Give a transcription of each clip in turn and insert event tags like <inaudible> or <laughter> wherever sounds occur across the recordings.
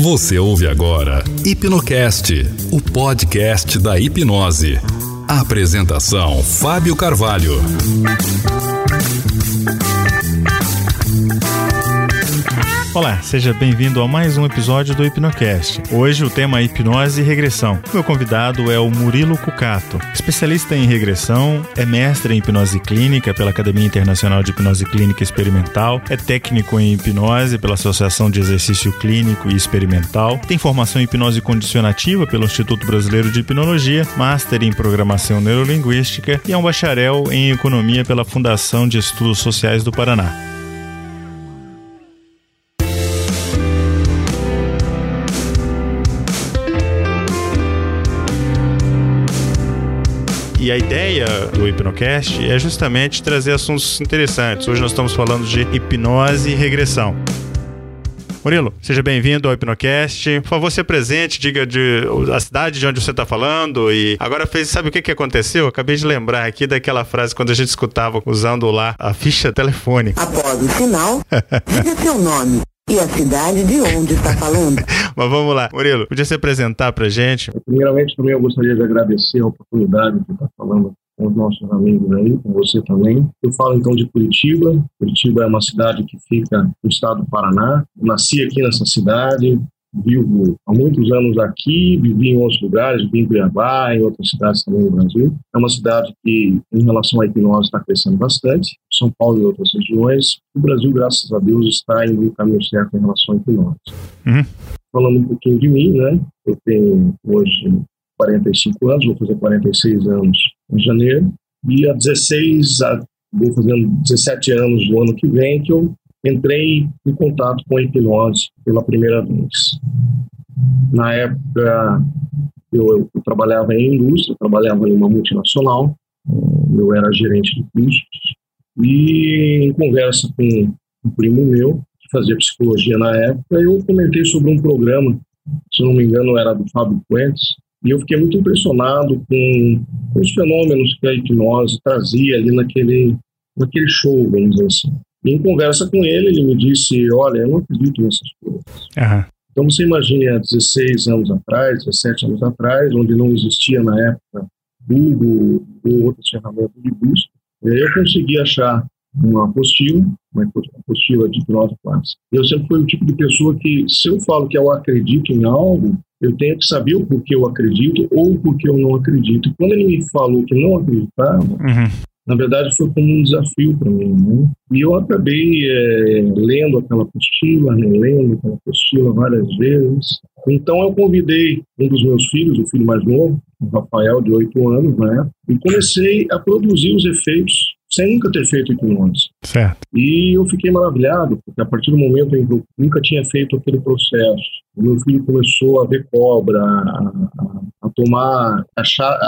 Você ouve agora Hipnocast, o podcast da hipnose. Apresentação: Fábio Carvalho. Olá, seja bem-vindo a mais um episódio do Hipnocast. Hoje o tema é hipnose e regressão. Meu convidado é o Murilo Cucato, especialista em regressão, é mestre em hipnose clínica pela Academia Internacional de Hipnose Clínica Experimental, é técnico em hipnose pela Associação de Exercício Clínico e Experimental, tem formação em hipnose condicionativa pelo Instituto Brasileiro de Hipnologia, master em programação neurolinguística e é um bacharel em economia pela Fundação de Estudos Sociais do Paraná. E a ideia do Hipnocast é justamente trazer assuntos interessantes. Hoje nós estamos falando de hipnose e regressão. Murilo, seja bem-vindo ao Hipnocast. Por favor, se apresente, diga de, a cidade de onde você está falando. E agora fez, sabe o que, que aconteceu? Eu acabei de lembrar aqui daquela frase quando a gente escutava usando lá a ficha telefônica. Após o sinal, <laughs> diga seu nome e a cidade de onde está falando. <laughs> Mas vamos lá. Murilo, podia se apresentar pra gente? Primeiramente, também eu gostaria de agradecer a oportunidade de estar falando com os nossos amigos aí, com você também. Eu falo então de Curitiba. Curitiba é uma cidade que fica no estado do Paraná. Eu nasci aqui nessa cidade, vivo há muitos anos aqui, vivi em outros lugares, vivi em Cuiabá, em outras cidades também no Brasil. É uma cidade que, em relação à hipnose, está crescendo bastante. São Paulo e outras regiões. O Brasil, graças a Deus, está indo no caminho certo em relação à hipnose. Uhum. Falando um pouquinho de mim, né? Eu tenho hoje 45 anos, vou fazer 46 anos em janeiro. E há 16, vou fazendo 17 anos no ano que vem, que eu entrei em contato com a hipnose pela primeira vez. Na época, eu, eu trabalhava em indústria, trabalhava em uma multinacional, eu era gerente de custos, e em conversa com um primo meu, que fazia psicologia na época, eu comentei sobre um programa, se não me engano era do Fábio Puentes, e eu fiquei muito impressionado com, com os fenômenos que a hipnose trazia ali naquele, naquele show, vamos dizer assim. Em conversa com ele, ele me disse: Olha, eu não acredito nessas coisas. Uhum. Então você imagine há 16 anos atrás, 17 anos atrás, onde não existia na época Google ou outras ferramentas de busca, eu consegui achar uma apostila, uma apostila de hipnose clássica. Eu sempre fui o tipo de pessoa que, se eu falo que eu acredito em algo, eu tenho que saber o porquê eu acredito ou o porquê eu não acredito. E quando ele me falou que não acreditava, uhum na verdade foi como um desafio para mim. Né? E eu acabei é, lendo aquela apostila, relendo aquela apostila várias vezes. Então eu convidei um dos meus filhos, o filho mais novo, o Rafael, de 8 anos né, e comecei a produzir os efeitos sem nunca ter feito hipnose. Certo. E eu fiquei maravilhado, porque a partir do momento em que eu nunca tinha feito aquele processo, o meu filho começou a ver cobra, a, a, tomar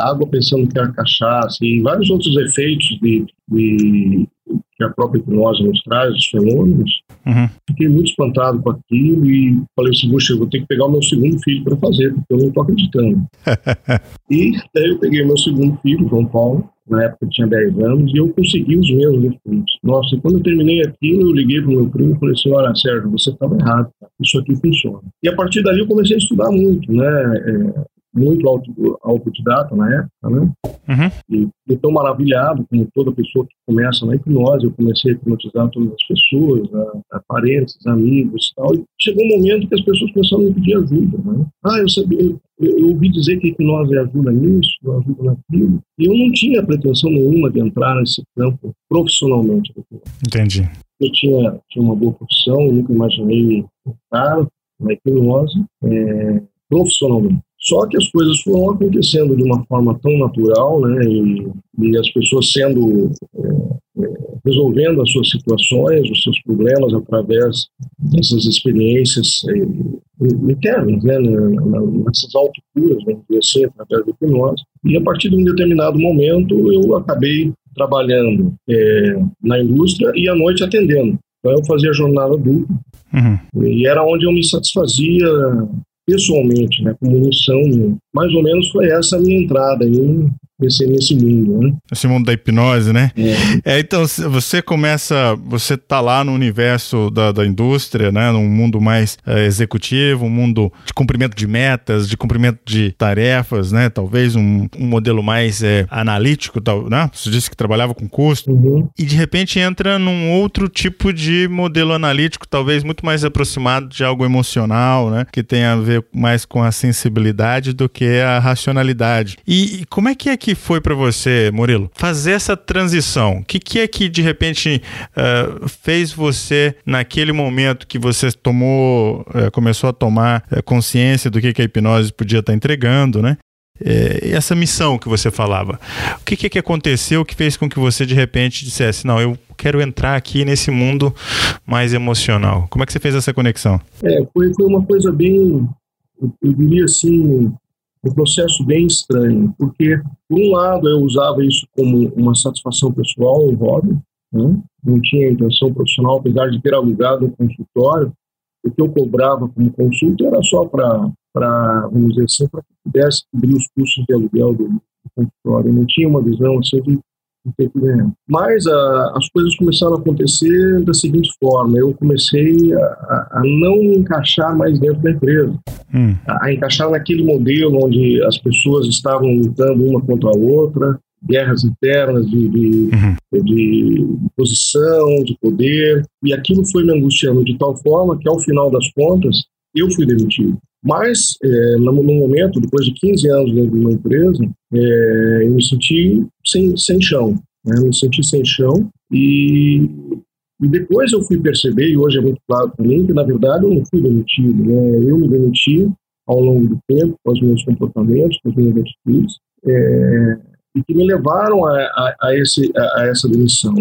água pensando que era cachaça, e vários outros efeitos de, de que a própria hipnose nos traz, os fenômenos, uhum. fiquei muito espantado com aquilo e falei assim, puxa, eu vou ter que pegar o meu segundo filho para fazer, porque eu não estou acreditando. <laughs> e daí eu peguei meu segundo filho, João Paulo, na época eu tinha 10 anos, e eu consegui os meus efeitos. Nossa, e quando eu terminei aquilo, eu liguei para o meu primo e falei assim, olha, Sérgio, você estava errado, isso aqui funciona. E a partir dali eu comecei a estudar muito, né, é, muito auto, autodidata na época, né? Uhum. E eu tão maravilhado, como toda pessoa que começa na hipnose, eu comecei a hipnotizar todas as pessoas, a, a parentes, amigos e tal. E chegou um momento que as pessoas começaram a me pedir ajuda, né? Ah, eu sabia, eu, eu ouvi dizer que a hipnose ajuda nisso, ajuda naquilo. E eu não tinha pretensão nenhuma de entrar nesse campo profissionalmente. Entendi. Eu tinha, tinha uma boa profissão, nunca imaginei estar na hipnose é, profissionalmente. Só que as coisas foram acontecendo de uma forma tão natural, né, e, e as pessoas sendo é, é, resolvendo as suas situações, os seus problemas através dessas experiências é, internas, né, nessas autocuras, vamos dizer assim, através da hipnose. E a partir de um determinado momento eu acabei trabalhando é, na indústria e à noite atendendo. Então eu fazia jornada dupla uhum. e era onde eu me satisfazia pessoalmente, né, como missão, mais ou menos foi essa a minha entrada aí nesse, nesse mundo, né? Esse mundo da hipnose, né? É. é então, você começa, você tá lá no universo da, da indústria, né? Num mundo mais é, executivo, um mundo de cumprimento de metas, de cumprimento de tarefas, né? Talvez um, um modelo mais é, analítico, tal, né? Você disse que trabalhava com custo. Uhum. E de repente entra num outro tipo de modelo analítico, talvez muito mais aproximado de algo emocional, né? Que tem a ver mais com a sensibilidade do que a racionalidade. E, e como é que é que foi para você, Murilo, fazer essa transição? O que, que é que de repente uh, fez você, naquele momento que você tomou, uh, começou a tomar uh, consciência do que, que a hipnose podia estar tá entregando, né? essa missão que você falava. O que, que aconteceu que fez com que você de repente dissesse, não, eu quero entrar aqui nesse mundo mais emocional? Como é que você fez essa conexão? É, foi, foi uma coisa bem, eu diria assim, um processo bem estranho, porque, por um lado, eu usava isso como uma satisfação pessoal, um hobby, né? não tinha intenção profissional, apesar de ter alugado um consultório, o que eu cobrava como consulta era só para, vamos dizer assim, para que pudesse cobrir os custos de aluguel do, do consultório, eu não tinha uma visão assim de mas a, as coisas começaram a acontecer da seguinte forma: eu comecei a, a não encaixar mais dentro da empresa, hum. a, a, encaixar naquele modelo onde as pessoas estavam lutando uma contra a outra, guerras internas de, de, uhum. de, posição, de poder, e aquilo foi me angustiando de tal forma que, ao final das contas, eu fui demitido. Mas, é, no, momento, depois de 15 anos dentro de uma empresa, é, eu me senti sem, sem chão. Né? Eu me senti sem chão e, e depois eu fui perceber, e hoje é muito claro para mim, que na verdade eu não fui demitido. Né? Eu me demiti ao longo do tempo, com os meus comportamentos, com as minhas atitudes, é, e que me levaram a, a, a, esse, a, essa demissão.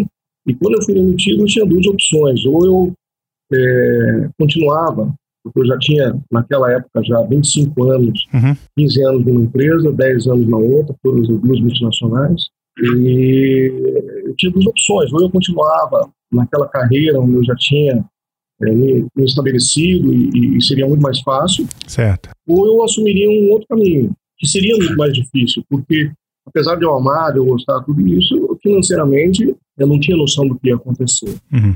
E quando eu fui demitido, eu tinha duas opções. Ou eu continuava porque eu já tinha, naquela época, já 25 anos, uhum. 15 anos numa empresa, 10 anos na outra, todas as duas multinacionais, e eu tinha duas opções, ou eu continuava naquela carreira onde eu já tinha é, me, me, estabelecido e, e, seria muito mais fácil, certo. ou eu assumiria um outro caminho, que seria muito mais difícil, porque apesar de eu amar, de eu gostar de tudo isso, financeiramente eu não tinha noção do que ia acontecer. Uhum.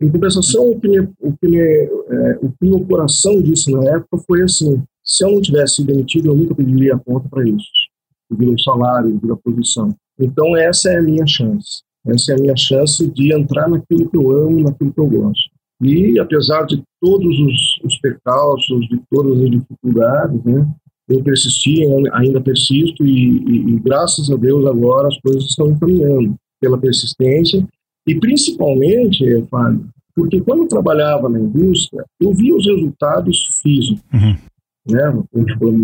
Em compensação, o que, me, o, que me, é, o que meu coração disse na época foi assim: se eu não tivesse sido demitido, eu nunca pediria a conta para isso, devido ao salário, devido posição. Então, essa é a minha chance. Essa é a minha chance de entrar naquilo que eu amo, naquilo que eu gosto. E, apesar de todos os, os percalços, de todas as dificuldades, né, eu persisti, ainda persisto, e, e, e graças a Deus agora as coisas estão encaminhando pela persistência e principalmente, Fábio, porque quando eu trabalhava na indústria, eu via os resultados físicos, uhum. né,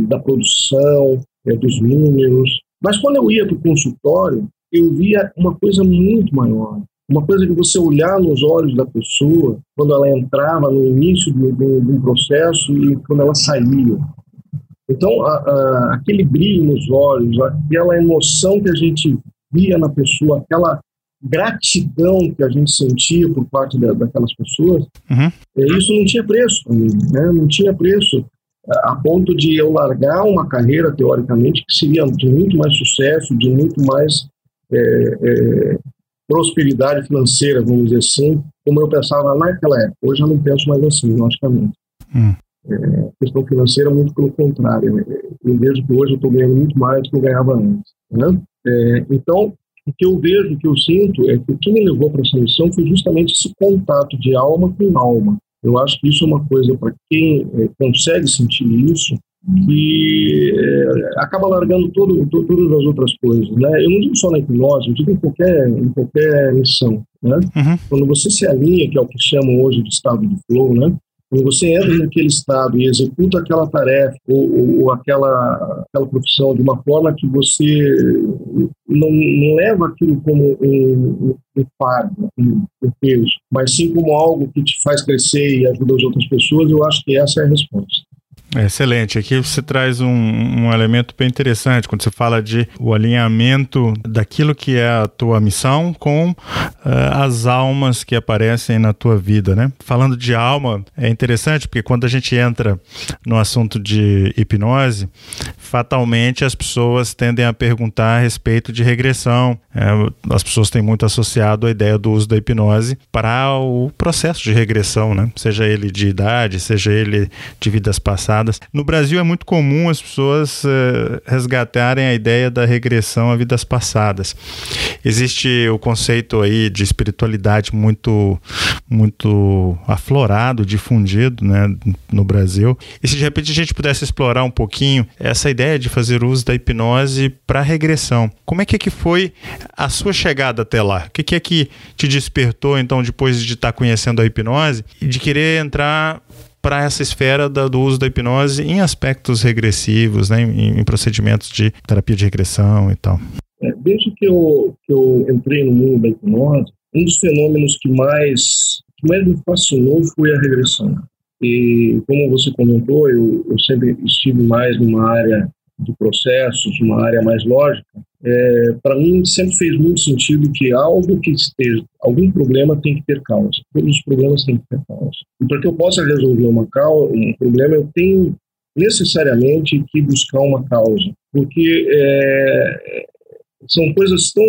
da produção, é, dos números. Mas quando eu ia para o consultório, eu via uma coisa muito maior. Uma coisa que você olhar nos olhos da pessoa quando ela entrava no início de, um processo e quando ela saía. Então, a, a, aquele brilho nos olhos, aquela emoção que a gente via na pessoa, aquela gratidão que a gente sentia por parte da, daquelas pessoas, uhum. É, isso não tinha preço né? não tinha preço a ponto de eu largar uma carreira, teoricamente, que seria de muito mais sucesso, de muito mais é, é, prosperidade financeira, vamos dizer assim, como eu pensava naquela época. Hoje eu não penso mais assim, logicamente. Hum. É, questão financeira, muito pelo contrário. Eu vejo que hoje eu estou ganhando muito mais do que eu ganhava antes. Né? É, então, o que eu vejo, o que eu sinto, é que o que me levou para essa missão foi justamente esse contato de alma com alma. Eu acho que isso é uma coisa para quem é, consegue sentir isso, que é, acaba largando todo, todo, todas as outras coisas, né? Eu não digo só na hipnose, eu digo em qualquer, em qualquer missão, né? Uhum. Quando você se alinha, que é o que chamam hoje de estado de flow, né? Quando você entra naquele estado e executa aquela tarefa ou, ou, ou aquela, aquela profissão de uma forma que você não, não leva aquilo como um, um fardo, um, um peso, mas sim como algo que te faz crescer e ajuda as outras pessoas, eu acho que essa é a resposta. Excelente. Aqui você traz um, um, elemento bem interessante quando você fala de o alinhamento daquilo que é a tua missão com uh, as almas que aparecem na tua vida, né? Falando de alma, é interessante porque quando a gente entra no assunto de hipnose, fatalmente as pessoas tendem a perguntar a respeito de regressão. É, as pessoas têm muito associado a ideia do uso da hipnose para o processo de regressão, né? seja ele de idade, seja ele de vidas passadas. No Brasil é muito comum as pessoas uh, resgatarem a ideia da regressão a vidas passadas. Existe o conceito aí de espiritualidade muito, muito aflorado, difundido né, no Brasil. E se de repente a gente pudesse explorar um pouquinho essa ideia de fazer uso da hipnose para regressão, como é que, é que foi a sua chegada até lá? O que, é que te despertou, então, depois de estar conhecendo a hipnose e de querer entrar para essa esfera da, do uso da hipnose em aspectos regressivos, né, em, em procedimentos de terapia de regressão e tal? É, desde que eu, que eu entrei no mundo da hipnose, um dos fenômenos que mais, que mais me fascinou foi a regressão. E como você comentou, eu, eu sempre estive mais numa área de processos, uma área mais lógica, é, para mim sempre fez muito sentido que algo que esteja, algum problema tem que ter causa. Todos os problemas têm que ter causa. E para que eu possa resolver uma causa, um problema, eu tenho necessariamente que buscar uma causa, porque é, são coisas tão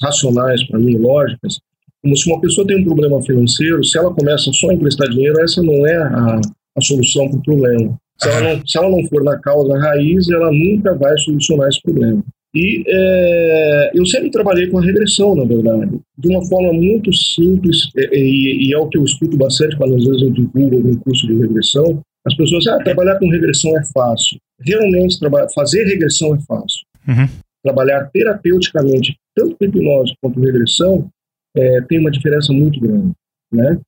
racionais para mim, lógicas, como se uma pessoa tem um problema financeiro, se ela começa só a emprestar dinheiro, essa não é a, a solução para o problema. Se ela, não, se ela não for na causa raiz, ela nunca vai solucionar esse problema. E é, eu sempre trabalhei com a regressão, na verdade, de uma forma muito simples, e, e, é o que eu escuto bastante quando às vezes eu divulgo algum curso de regressão. As pessoas dizem, ah, trabalhar com regressão é fácil. Realmente, fazer regressão é fácil. Uhum. Trabalhar terapeuticamente, tanto com hipnose quanto com regressão, é, tem uma diferença muito grande, né?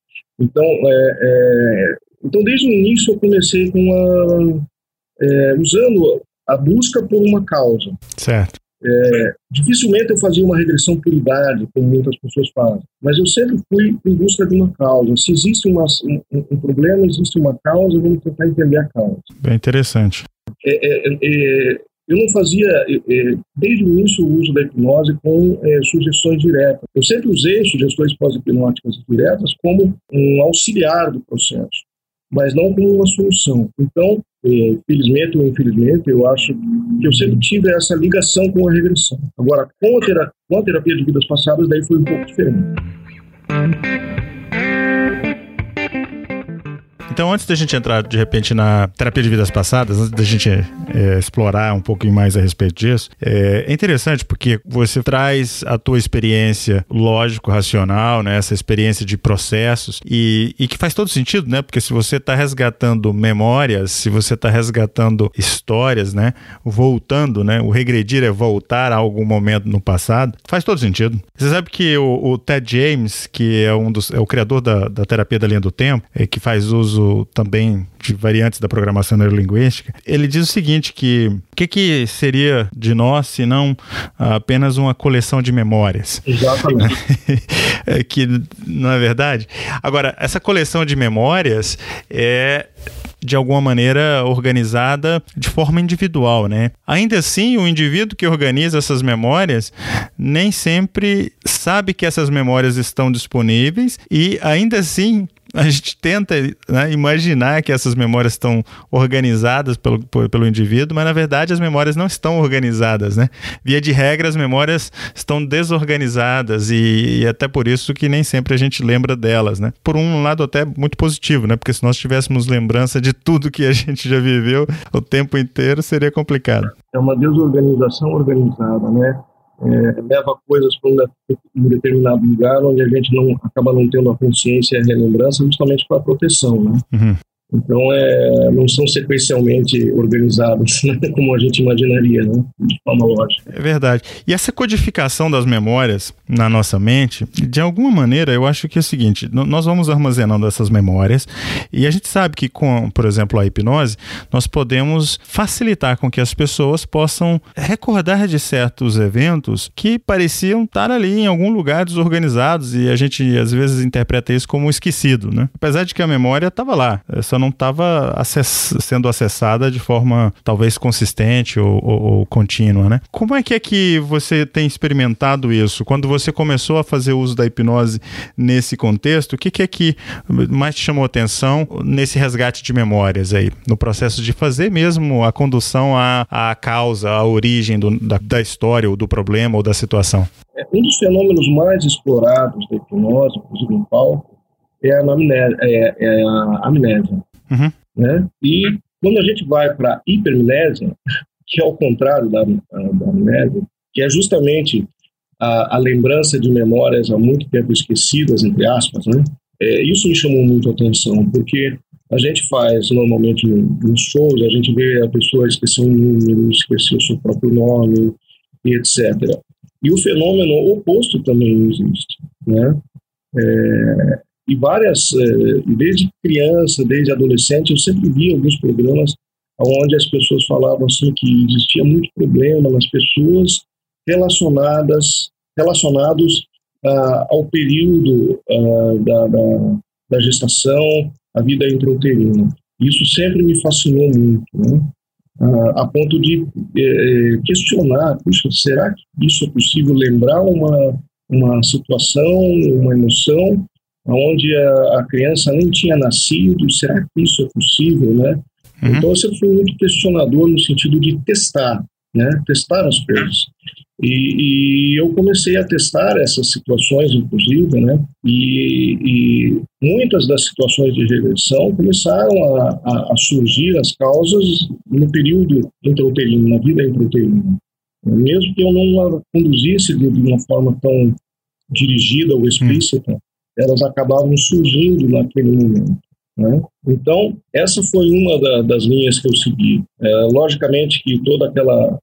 Então, é, é, então desde o início eu comecei com a, é, usando a busca por uma causa. Certo. É, dificilmente eu fazia uma regressão por idade, como muitas pessoas fazem, mas eu sempre fui em busca de uma causa. Se existe uma, um, um, problema, existe uma causa, vamos tentar entender a causa. Bem interessante. É, é, é eu não fazia, desde o início, o uso da hipnose com sugestões diretas. Eu sempre usei sugestões pós-hipnóticas diretas como um auxiliar do processo mas não como uma solução. Então, é, felizmente ou infelizmente, eu acho que eu sempre tive essa ligação com a regressão. Agora, com a terapia, com a terapia de vidas passadas, daí foi um pouco diferente. Então, antes da gente entrar de repente na terapia de vidas passadas, antes da gente é, explorar um pouquinho mais a respeito disso, é, é, interessante porque você traz a tua experiência lógico-racional, né, essa experiência de processos e, e que faz todo sentido, né? Porque se você está resgatando memórias, se você está resgatando histórias, né, voltando, né, o regredir é voltar a algum momento no passado, faz todo sentido. Você sabe que o, o Ted James, que é um dos é o criador da, da terapia da linha do tempo, é, que faz uso também de variantes da programação neurolinguística, ele diz o seguinte, que o que, que seria de nós se não apenas uma coleção de memórias? Exatamente. <laughs> é que, não é verdade? Agora, essa coleção de memórias é de alguma maneira organizada de forma individual, né? Ainda assim, o indivíduo que organiza essas memórias nem sempre sabe que essas memórias estão disponíveis e ainda assim a gente tenta né, imaginar que essas memórias estão organizadas pelo, pelo indivíduo, mas na verdade as memórias não estão organizadas, né? Via de regra, as memórias estão desorganizadas e, e, até por isso que nem sempre a gente lembra delas, né? Por um lado até muito positivo, né? Porque se nós tivéssemos lembrança de tudo que a gente já viveu o tempo inteiro, seria complicado. É uma desorganização organizada, né? É, leva coisas para um, determinado lugar onde a gente não acaba não tendo a consciência e a relembrança justamente para a proteção, né? Uhum. Então, é, não são sequencialmente organizados, <laughs> né, como a gente imaginaria, né, de forma lógica. É verdade. E essa codificação das memórias na nossa mente, de alguma maneira, eu acho que é o seguinte: nós vamos armazenando essas memórias e a gente sabe que com, por exemplo, a hipnose, nós podemos facilitar com que as pessoas possam recordar de certos eventos que pareciam estar ali em algum lugar desorganizados e a gente às vezes interpreta isso como esquecido, né? Apesar de que a memória estava lá, é só não estava acess sendo acessada de forma talvez consistente ou, ou, ou, contínua, né? Como é que é que você tem experimentado isso? Quando você começou a fazer uso da hipnose nesse contexto, o que, que é que mais te chamou atenção nesse resgate de memórias aí, no processo de fazer mesmo a condução à, à causa, à origem do, da, da história ou do problema ou da situação? É, um dos fenômenos mais explorados da hipnose, inclusive em palco, é a amnésia. É, é a amnésia uhum. né? E quando a gente vai para hipermnésia, que é o contrário da, da amnésia, que é justamente a, a, lembrança de memórias há muito tempo esquecidas, entre aspas, né? É, isso me chamou muito a atenção, porque a gente faz normalmente nos shows, a gente vê a pessoa esquecer um número, esquecer o seu próprio nome, e etc. E o fenômeno oposto também existe, né? É, e várias, é, desde criança, desde adolescente, eu sempre vi alguns programas onde as pessoas falavam assim que existia muito problema nas pessoas relacionadas, relacionados ah, ao período ah, da, da, da, gestação, a vida intrauterina. Isso sempre me fascinou muito, né? Ah, a ponto de eh, questionar, puxa, será que isso é possível lembrar uma, uma situação, uma emoção, onde a, a criança nem tinha nascido, será que isso é possível, né? Uhum. Então eu sempre fui muito questionador no sentido de testar, né? Testar as coisas. E, e, eu comecei a testar essas situações, inclusive, né? E, e muitas das situações de regressão começaram a, a, a, surgir as causas no período intrauterino, na vida intrauterina. Mesmo que eu não a conduzisse de, uma forma tão dirigida ou explícita, uhum. Elas acabavam surgindo naquele momento. Né? Então, essa foi uma da, das linhas que eu segui. É, logicamente que toda aquela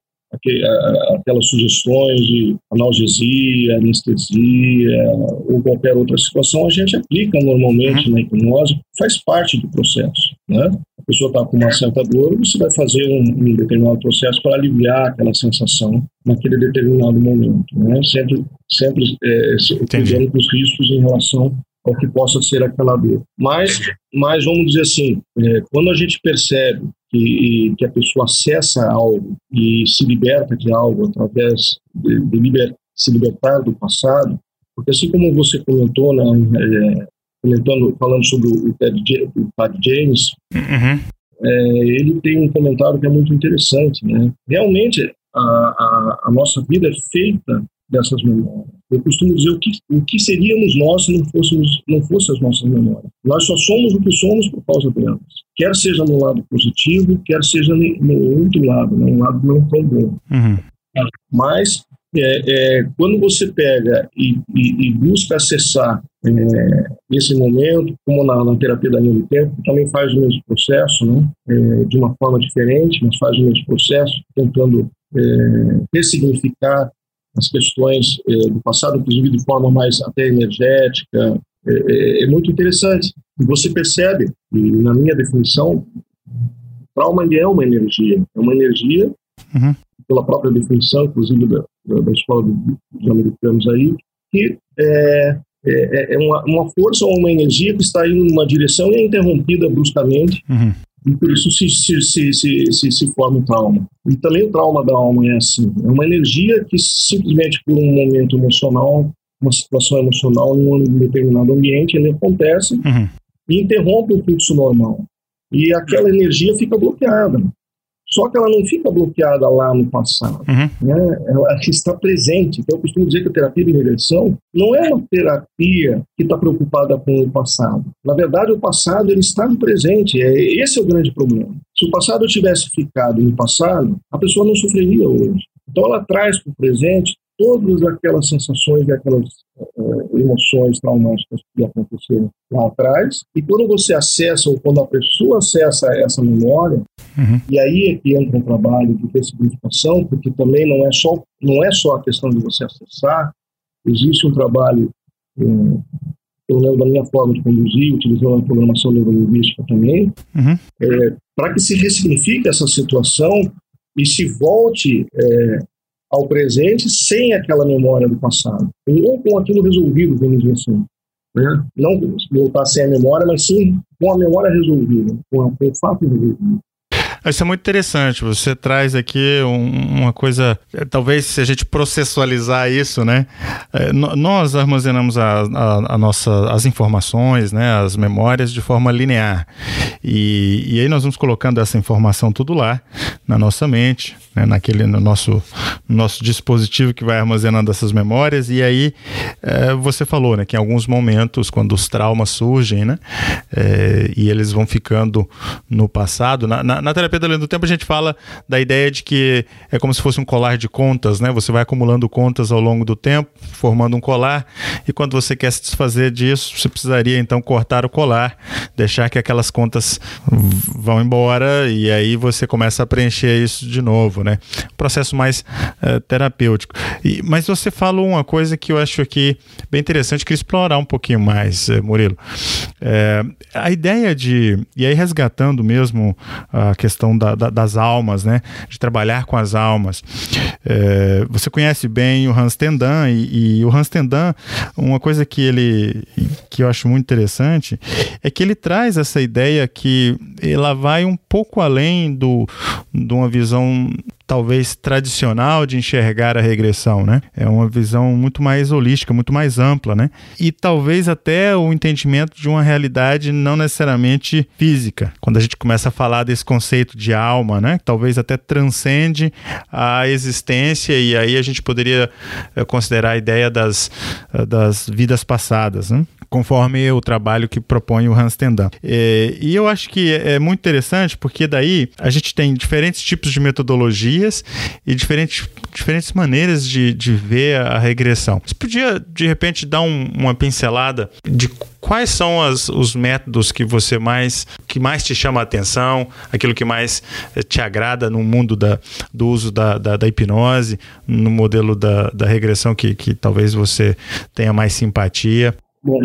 aquelas sugestões de analgesia, anestesia ou qualquer outra situação, a gente aplica normalmente uhum. na hipnose, faz parte do processo. Né? A pessoa está com uma certa dor, você vai fazer um, um determinado processo para aliviar aquela sensação naquele determinado momento. Né? Sempre, sempre é, cuidando dos riscos em relação ao que possa ser aquela dor. Mas, mas vamos dizer assim, é, quando a gente percebe que, que a pessoa acessa algo e se liberta de algo através de, de liber, se libertar do passado, porque assim como você comentou, né, é, comentando, falando sobre o Ted, o Ted James, uhum. é, ele tem um comentário que é muito interessante, né? Realmente a, a, a nossa vida é feita dessas memórias. Eu costumo dizer o que, o que seríamos nós se não fôssemos não fossem as nossas memórias. Nós só somos o que somos por causa delas. Quer seja no lado positivo, quer seja no outro lado, no lado não tão bom. Uhum. Mas é, é, quando você pega e, e, e busca acessar é, esse momento, como na, na terapia da linha do tempo, também faz o mesmo processo, né? É, de uma forma diferente, mas faz o mesmo processo, tentando é, ressignificar as questões é, do passado, inclusive de forma mais até energética. É, é, é muito interessante. E você percebe, e na minha definição, trauma é uma energia. É uma energia, uhum. pela própria definição, inclusive da, da, da escola dos americanos aí, que é, é, é uma, uma, força ou uma energia que está indo numa direção e é interrompida bruscamente. Uhum e por isso se, se, se, se, se, se forma o trauma. E também o trauma da alma é assim: é uma energia que simplesmente por um momento emocional, uma situação emocional em um determinado ambiente, ele acontece uhum. e interrompe o fluxo normal. E aquela energia fica bloqueada. Só que ela não fica bloqueada lá no passado, uhum. né? ela está presente. Então, eu costumo dizer que a terapia de regressão não é uma terapia que está preocupada com o passado. Na verdade, o passado ele está no presente. É, esse é o grande problema. Se o passado tivesse ficado no passado, a pessoa não sofreria hoje. Então, ela traz para o presente todas aquelas sensações e aquelas uh, emoções traumáticas que aconteceram lá atrás. E quando você acessa, ou quando a pessoa acessa essa memória, uhum. e aí é que entra um trabalho de ressignificação, porque também não é só, não é só a questão de você acessar, existe um trabalho, um, eu lembro da minha forma de conduzir, utilizando a programação neurolinguística também, uhum. é, para que se ressignifique essa situação e se volte é, ao presente sem aquela memória do passado, ou com aquilo resolvido, vamos dizer assim. Né? Não voltar sem a memória, mas sim com a memória resolvida, com, a, com o fato resolvido. Isso é muito interessante. Você traz aqui um, uma coisa, é, talvez se a gente processualizar isso, né? É, nós armazenamos a, a, a, nossa, as informações, né? As memórias de forma linear. E, e aí nós vamos colocando essa informação tudo lá na nossa mente, né? naquele no nosso, no nosso dispositivo que vai armazenando essas memórias. E aí é, você falou, né? Que em alguns momentos, quando os traumas surgem, né? É, e eles vão ficando no passado, na, na, na terapia da do tempo, a gente fala da ideia de que é como se fosse um colar de contas, né? Você vai acumulando contas ao longo do tempo, formando um colar, e quando você quer se desfazer disso, você precisaria então cortar o colar, deixar que aquelas contas vão embora, e aí você começa a preencher isso de novo, né? Um processo mais uh, terapêutico. E, mas você falou uma coisa que eu acho aqui bem interessante, queria explorar um pouquinho mais, uh, Murilo. É, a ideia de, e aí resgatando mesmo a questão questão da, da, das almas, né? De trabalhar com as almas. É, você conhece bem o Hans Tendan e, e, o Hans Tendan, uma coisa que ele que eu acho muito interessante é que ele traz essa ideia que ela vai um pouco além do de uma visão talvez tradicional de enxergar a regressão, né? É uma visão muito mais holística, muito mais ampla, né? E talvez até o entendimento de uma realidade não necessariamente física. Quando a gente começa a falar desse conceito de alma, né? Talvez até transcende a existência e aí a gente poderia eh, considerar a ideia das, eh, das vidas passadas, né? Conforme o trabalho que propõe o Hans Tendan. É, e eu acho que é muito interessante porque daí a gente tem diferentes tipos de metodologias e diferentes, diferentes maneiras de, de ver a regressão. Você podia, de repente, dar um, uma pincelada de quais são as, os métodos que você mais que mais te chama a atenção, aquilo que mais eh, te agrada no mundo da, do uso da, da, da hipnose, no modelo da, da regressão que, que talvez você tenha mais simpatia. Bom,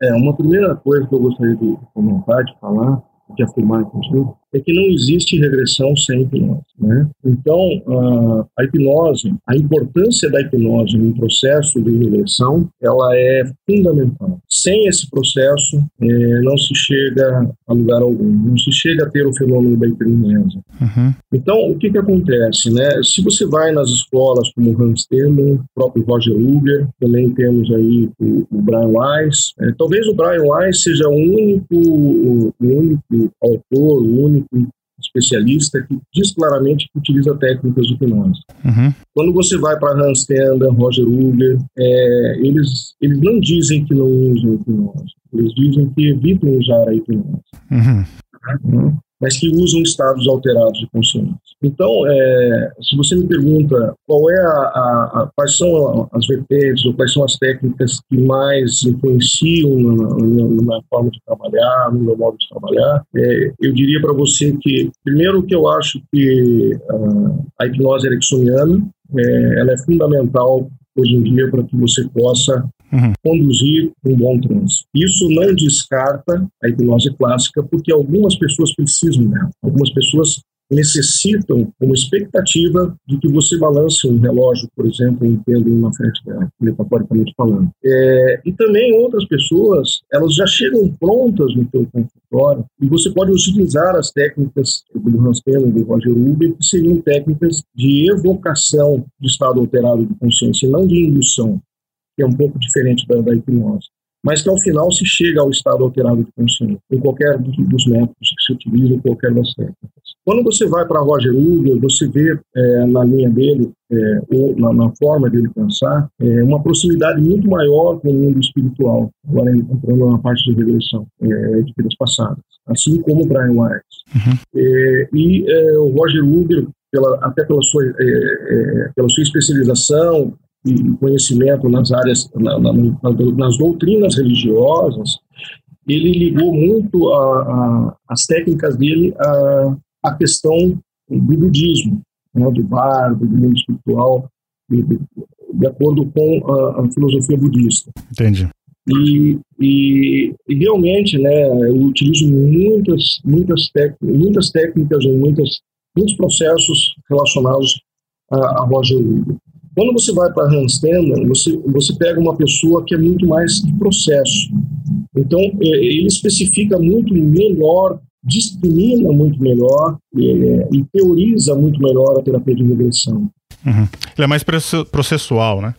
é, uma primeira coisa que eu gostaria de comentar, de falar, de afirmar, inclusive, é que não existe regressão sem hipnose. Né? Então, a hipnose, a importância da hipnose no processo de regressão, ela é fundamental. Sem esse processo, é, não se chega a lugar algum, não se chega a ter o fenômeno da hipnose. Uhum. Então, o que, que acontece? Né? Se você vai nas escolas como Hans Teller, o próprio Roger Uber, também temos aí o, o Brian Weiss, é, talvez o Brian Weiss seja o único, o único autor, o único único especialista que diz claramente que utiliza técnicas de hipnose. Uhum. Quando você vai para Hans Tenda, Roger Uber, é, eles, eles não dizem que não usam hipnose, eles dizem que evitam usar a hipnose. Uhum. Uhum mas que usam estados alterados de consciência. Então, é, se você me pergunta qual é a, a, a, quais são as vertentes ou quais são as técnicas que mais influenciam na, na, na forma de trabalhar, no meu modo de trabalhar, é, eu diria para você que, primeiro, que eu acho que uh, a hipnose ericksoniana é, ela é fundamental hoje em dia para que você possa uhum. conduzir um bom trânsito. Isso não descarta a hipnose clássica, porque algumas pessoas precisam dela. Algumas pessoas necessitam uma expectativa de que você balance um relógio, por exemplo, um pêndulo na frente dela, metaforicamente falando. É, e também outras pessoas, elas já chegam prontas no seu consultório e você pode utilizar as técnicas do Hans Teller, do Roger Uber, que seriam técnicas de evocação de estado alterado de consciência, não de indução que é um pouco diferente da, da hipnose, mas que ao final se chega ao estado alterado de consciência, em qualquer dos métodos que se utiliza, em qualquer das técnicas. Quando você vai para Roger Hugo, você vê é, na linha dele, é, ou na, na, forma dele pensar, é, uma proximidade muito maior com o mundo espiritual, agora entrando na parte de regressão é, de vidas passadas, assim como o Brian Weiss. Uhum. É, e é, o Roger Huber, pela, até pela sua, pela sua especialização, e conhecimento nas áreas, na, na, nas doutrinas religiosas, ele ligou muito a, a, as técnicas dele à, à questão do budismo, né, do bardo, do mundo espiritual, de, de acordo com a, a, filosofia budista. Entendi. E, e, e, realmente, né, eu utilizo muitas, muitas, muitas técnicas, muitas, muitos processos relacionados a, a Roger Hugo. Quando você vai para handstand, você, você pega uma pessoa que é muito mais de processo. Então, é, ele especifica muito melhor, discrimina muito melhor é, e teoriza muito melhor a terapia de regressão. Uhum. Ele é mais processual, né?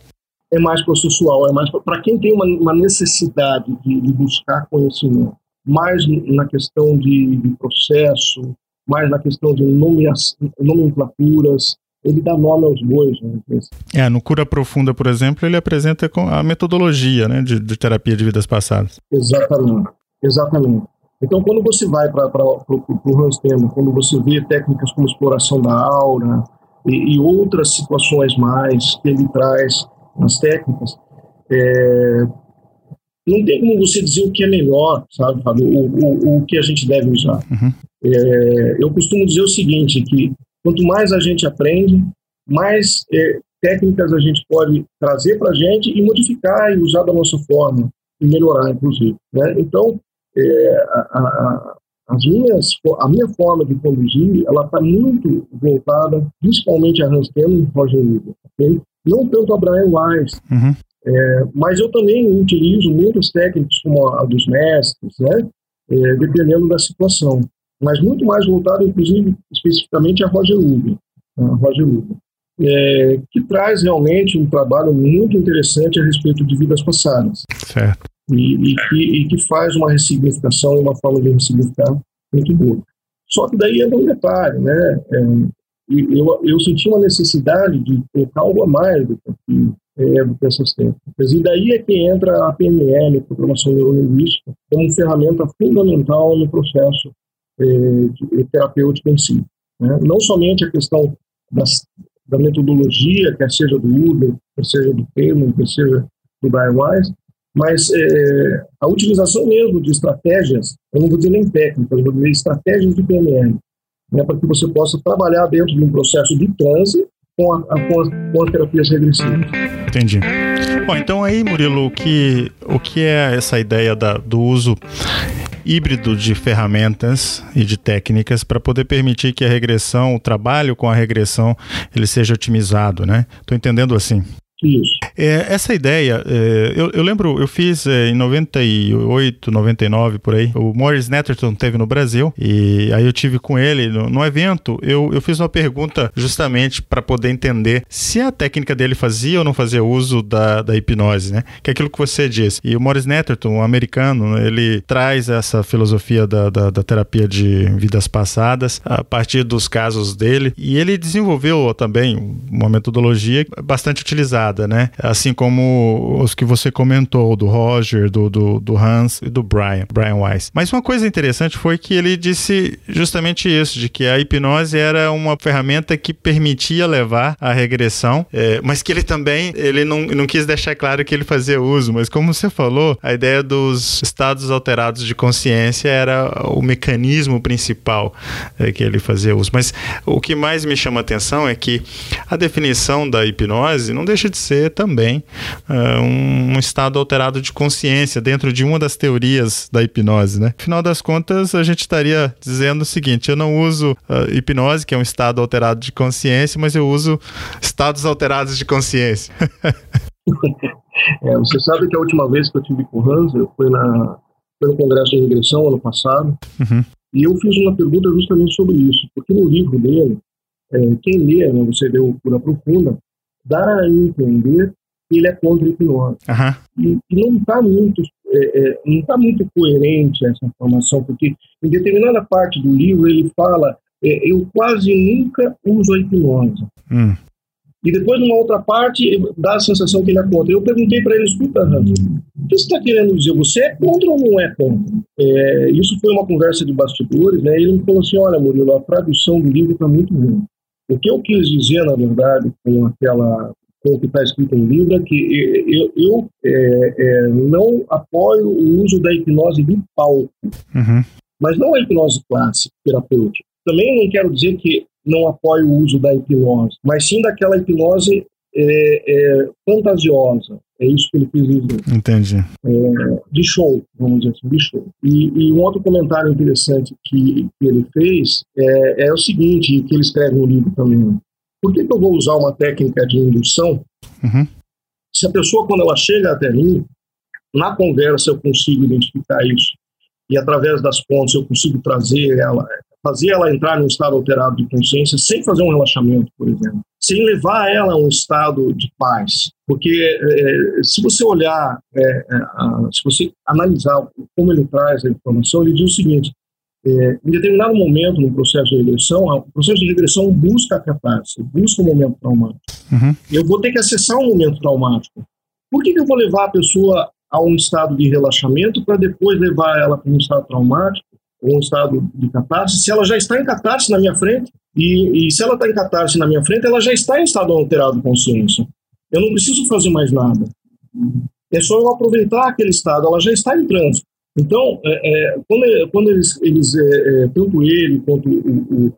É mais processual, é mais para quem tem uma, uma necessidade de, de, buscar conhecimento, mais na questão de, de processo, mais na questão de nomenclaturas, ele dá nome aos bois. Né? É, no Cura Profunda, por exemplo, ele apresenta a metodologia né, de, de terapia de vidas passadas. Exatamente, exatamente. Então, quando você vai para o Hans quando você vê técnicas como exploração da aura e, e outras situações mais que ele traz nas técnicas, é, não tem como você dizer o que é melhor, sabe, Fábio? O, o, o que a gente deve usar. Uhum. É, eu costumo dizer o seguinte, que quanto mais a gente aprende, mais é, técnicas a gente pode trazer para a gente e modificar e usar da nossa forma e melhorar, inclusive. Né? Então, é, a, a, as minhas, a minha forma de conduzir, ela está muito voltada, principalmente a Hans Kellner e Roger Liber, okay? não tanto a Brian Weiss, uhum. é, mas eu também utilizo muitas técnicas como a, a dos mestres, né? É, dependendo da situação, mas muito mais voltado, inclusive, especificamente a Roger Luber, a Roger Luber. É, que traz realmente um trabalho muito interessante a respeito de vidas passadas. Certo e, e, que, e que faz uma ressignificação e uma forma de ressignificar muito boa. Só que daí é um detalhe, né? É, eu, eu senti uma necessidade de colocar algo a mais do que, é, do que essas técnicas. E daí é que entra a PNL, Programação Neurolinguística, como ferramenta fundamental no processo é, de, terapêutico em si. Né? Não somente a questão das, da metodologia, quer seja do Uber, quer seja do Payment, quer seja do Wise, mas é, a utilização mesmo de estratégias, eu não vou dizer nem técnicas, vou dizer estratégias de PNL, né, para que você possa trabalhar dentro de um processo de transe com, a, com, a, com as terapias regressivas. Entendi. Bom, então aí, Murilo, o que, o que é essa ideia da, do uso híbrido de ferramentas e de técnicas para poder permitir que a regressão, o trabalho com a regressão, ele seja otimizado, né? Estou entendendo assim. Isso. É, essa ideia, é, eu, eu, lembro, eu fiz é, em 98, 99 por aí. O Morris Netterton teve no Brasil e aí eu tive com ele no, no evento. Eu, eu fiz uma pergunta justamente para poder entender se a técnica dele fazia ou não fazia uso da, da hipnose, né? Que é aquilo que você disse. E o Morris Netterton, um americano, ele traz essa filosofia da, da, da terapia de vidas passadas a partir dos casos dele e ele desenvolveu também uma metodologia bastante utilizada né? Assim como os que você comentou, do Roger, do, do, do Hans e do Brian, Brian Weiss. Mas uma coisa interessante foi que ele disse justamente isso, de que a hipnose era uma ferramenta que permitia levar à regressão, é, mas que ele também, ele não, não quis deixar claro que ele fazia uso, mas como você falou, a ideia dos estados alterados de consciência era o mecanismo principal é, que ele fazia uso. Mas o que mais me chama a atenção é que a definição da hipnose não deixa de ser também uh, um, um, estado alterado de consciência dentro de uma das teorias da hipnose, né? Afinal das contas, a gente estaria dizendo o seguinte: eu não uso uh, hipnose, que é um estado alterado de consciência, mas eu uso estados alterados de consciência. <laughs> é, você sabe que a última vez que eu tive com o Hans foi, na, foi no Congresso de Regressão, ano passado, uhum. e eu fiz uma pergunta justamente sobre isso, porque no livro dele, é, quem lê, né, você o Cura Profunda, dá a entender que ele é contra a hipnose. Uhum. E, e, não está muito, é, é, não tá muito coerente essa informação, porque em determinada parte do livro ele fala é, eu quase nunca uso a hipnose. Hum. E depois, numa outra parte, dá a sensação que ele é contra. Eu perguntei para ele, escuta, Ramos, o que você está querendo dizer? Você é contra ou não é contra? É, isso foi uma conversa de bastidores, né? Ele me falou assim, olha, Murilo, a tradução do livro está muito ruim. O que eu quis dizer, na verdade, com aquela com o que está escrito no livro, é que eu, eu é, é, não apoio o uso da hipnose de palco, uhum. mas não a hipnose clássica, terapêutica. Também não quero dizer que não apoio o uso da hipnose, mas sim daquela hipnose é, é, fantasiosa. É isso que ele quis dizer. Entendi. É, de show, vamos dizer assim, de show. E, e um outro comentário interessante que, que ele fez é, é, o seguinte, que ele escreve no livro também. Por que, que eu vou usar uma técnica de indução? Uhum. Se a pessoa, quando ela chega até mim, na conversa eu consigo identificar isso, e através das pontes eu consigo trazer ela, fazer ela entrar num estado alterado de consciência sem fazer um relaxamento, por exemplo, sem levar ela a um estado de paz. Porque é, se você olhar, é, é, se você analisar como ele traz a informação, ele diz o seguinte: é, em determinado momento no processo de regressão, o processo de regressão busca a catástrofe, busca o um momento traumático. Uhum. Eu vou ter que acessar um momento traumático. Por que, que eu vou levar a pessoa a um estado de relaxamento para depois levar ela para um estado traumático um estado de catarse, se ela já está em catarse na minha frente? E, e se ela está em catarse na minha frente, ela já está em estado alterado de consciência. Eu não preciso fazer mais nada. É só eu aproveitar aquele estado, ela já está em trânsito. Então, é, é, quando, quando, eles, eles é, é tanto ele quanto o, o,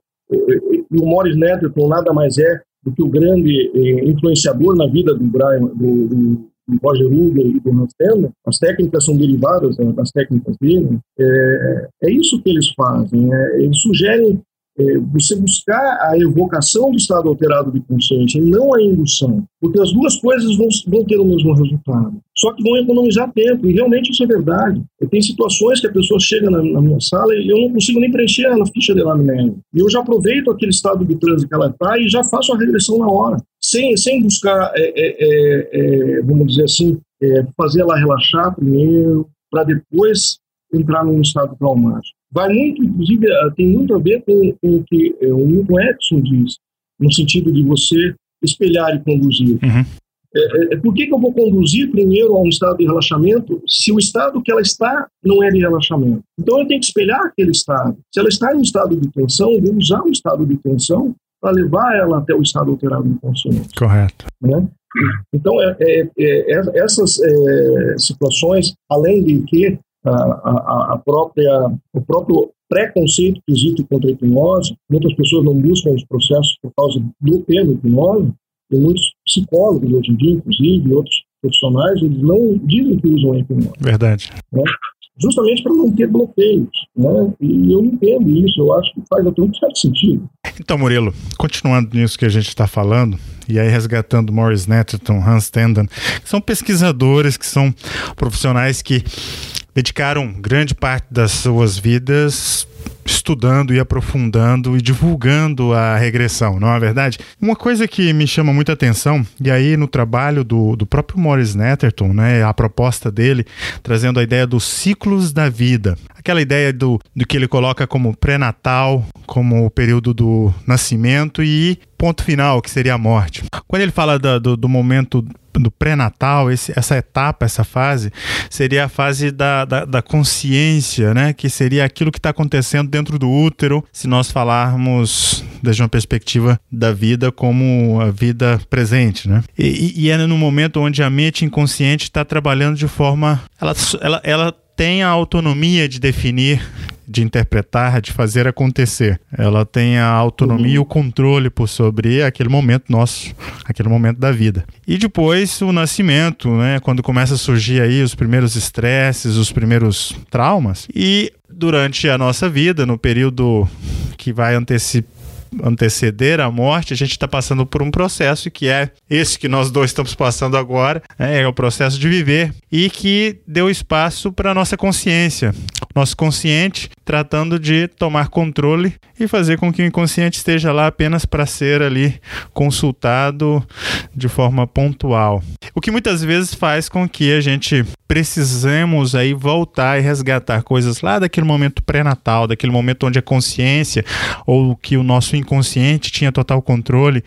o, Morris Netterton nada mais é do que o grande é, influenciador na vida do Brian, do, do Roger Huber e do Teller, as técnicas são derivadas né, das técnicas dele, é, é isso que eles fazem, é, eles sugerem é, você buscar a evocação do estado alterado de consciência e não a indução, porque as duas coisas vão, vão ter o mesmo resultado, só que vão economizar tempo, e realmente isso é verdade. Tenho situações que a pessoa chega na, na minha sala e eu não consigo nem preencher a ficha de anamnese, e eu já aproveito aquele estado de transe que ela está e já faço a regressão na hora, sem, sem buscar, é, é, é, é vamos dizer assim, é, fazer ela relaxar primeiro, para depois entrar num estado traumático vai muito, inclusive, eh, tem muito a ver com, com o que eh, o Milton Erickson diz, no sentido de você espelhar e conduzir. Uhum. É, é, por que, que eu vou conduzir primeiro a um estado de relaxamento se o estado que ela está não é de relaxamento? Então eu tenho que espelhar aquele estado. Se ela está em um estado de tensão, eu vou usar o estado de tensão para levar ela até o estado alterado de consciência. Correto. Né? Então, é, é, é essas é, situações, além de que a, a, a própria, o próprio preconceito que existe contra a hipnose. Muitas pessoas não buscam os processos por causa do termo hipnose. Tem muitos psicólogos hoje em dia, inclusive, outros profissionais, eles não dizem que usam a hipnose. Verdade. Né? Justamente para não ter bloqueios. Né? E eu entendo isso, eu acho que faz até um certo sentido. Então, Murilo, continuando nisso que a gente está falando, e aí resgatando Morris Netterton, Hans Tenden, que são pesquisadores, que são profissionais que dedicaram grande parte das suas vidas estudando e aprofundando e divulgando a regressão, não é verdade? Uma coisa que me chama muita atenção, e aí no trabalho do, do próprio Morris Netterton, né, a proposta dele, trazendo a ideia dos ciclos da vida, aquela ideia do, do que ele coloca como pré-natal, como o período do nascimento e ponto final, que seria a morte. Quando ele fala do, do, do momento do pré-natal, essa etapa, essa fase, seria a fase da, da, da consciência, né? Que seria aquilo que está acontecendo dentro do útero, se nós falarmos desde uma perspectiva da vida como a vida presente, né? E, e é no momento onde a mente inconsciente está trabalhando de forma. Ela, ela, ela tem a autonomia de definir de interpretar, de fazer acontecer. Ela tem a autonomia uhum. e o controle por sobre aquele momento nosso, aquele momento da vida. E depois o nascimento, né, quando começa a surgir aí os primeiros estresses, os primeiros traumas. E durante a nossa vida, no período que vai antecipar anteceder a morte, a gente está passando por um processo que é esse que nós dois estamos passando agora, né? é o processo de viver e que deu espaço para nossa consciência, nosso consciente tratando de tomar controle e fazer com que o inconsciente esteja lá apenas para ser ali consultado de forma pontual. O que muitas vezes faz com que a gente precisemos aí voltar e resgatar coisas lá daquele momento pré-natal, daquele momento onde a consciência ou que o nosso inconsciente tinha total controle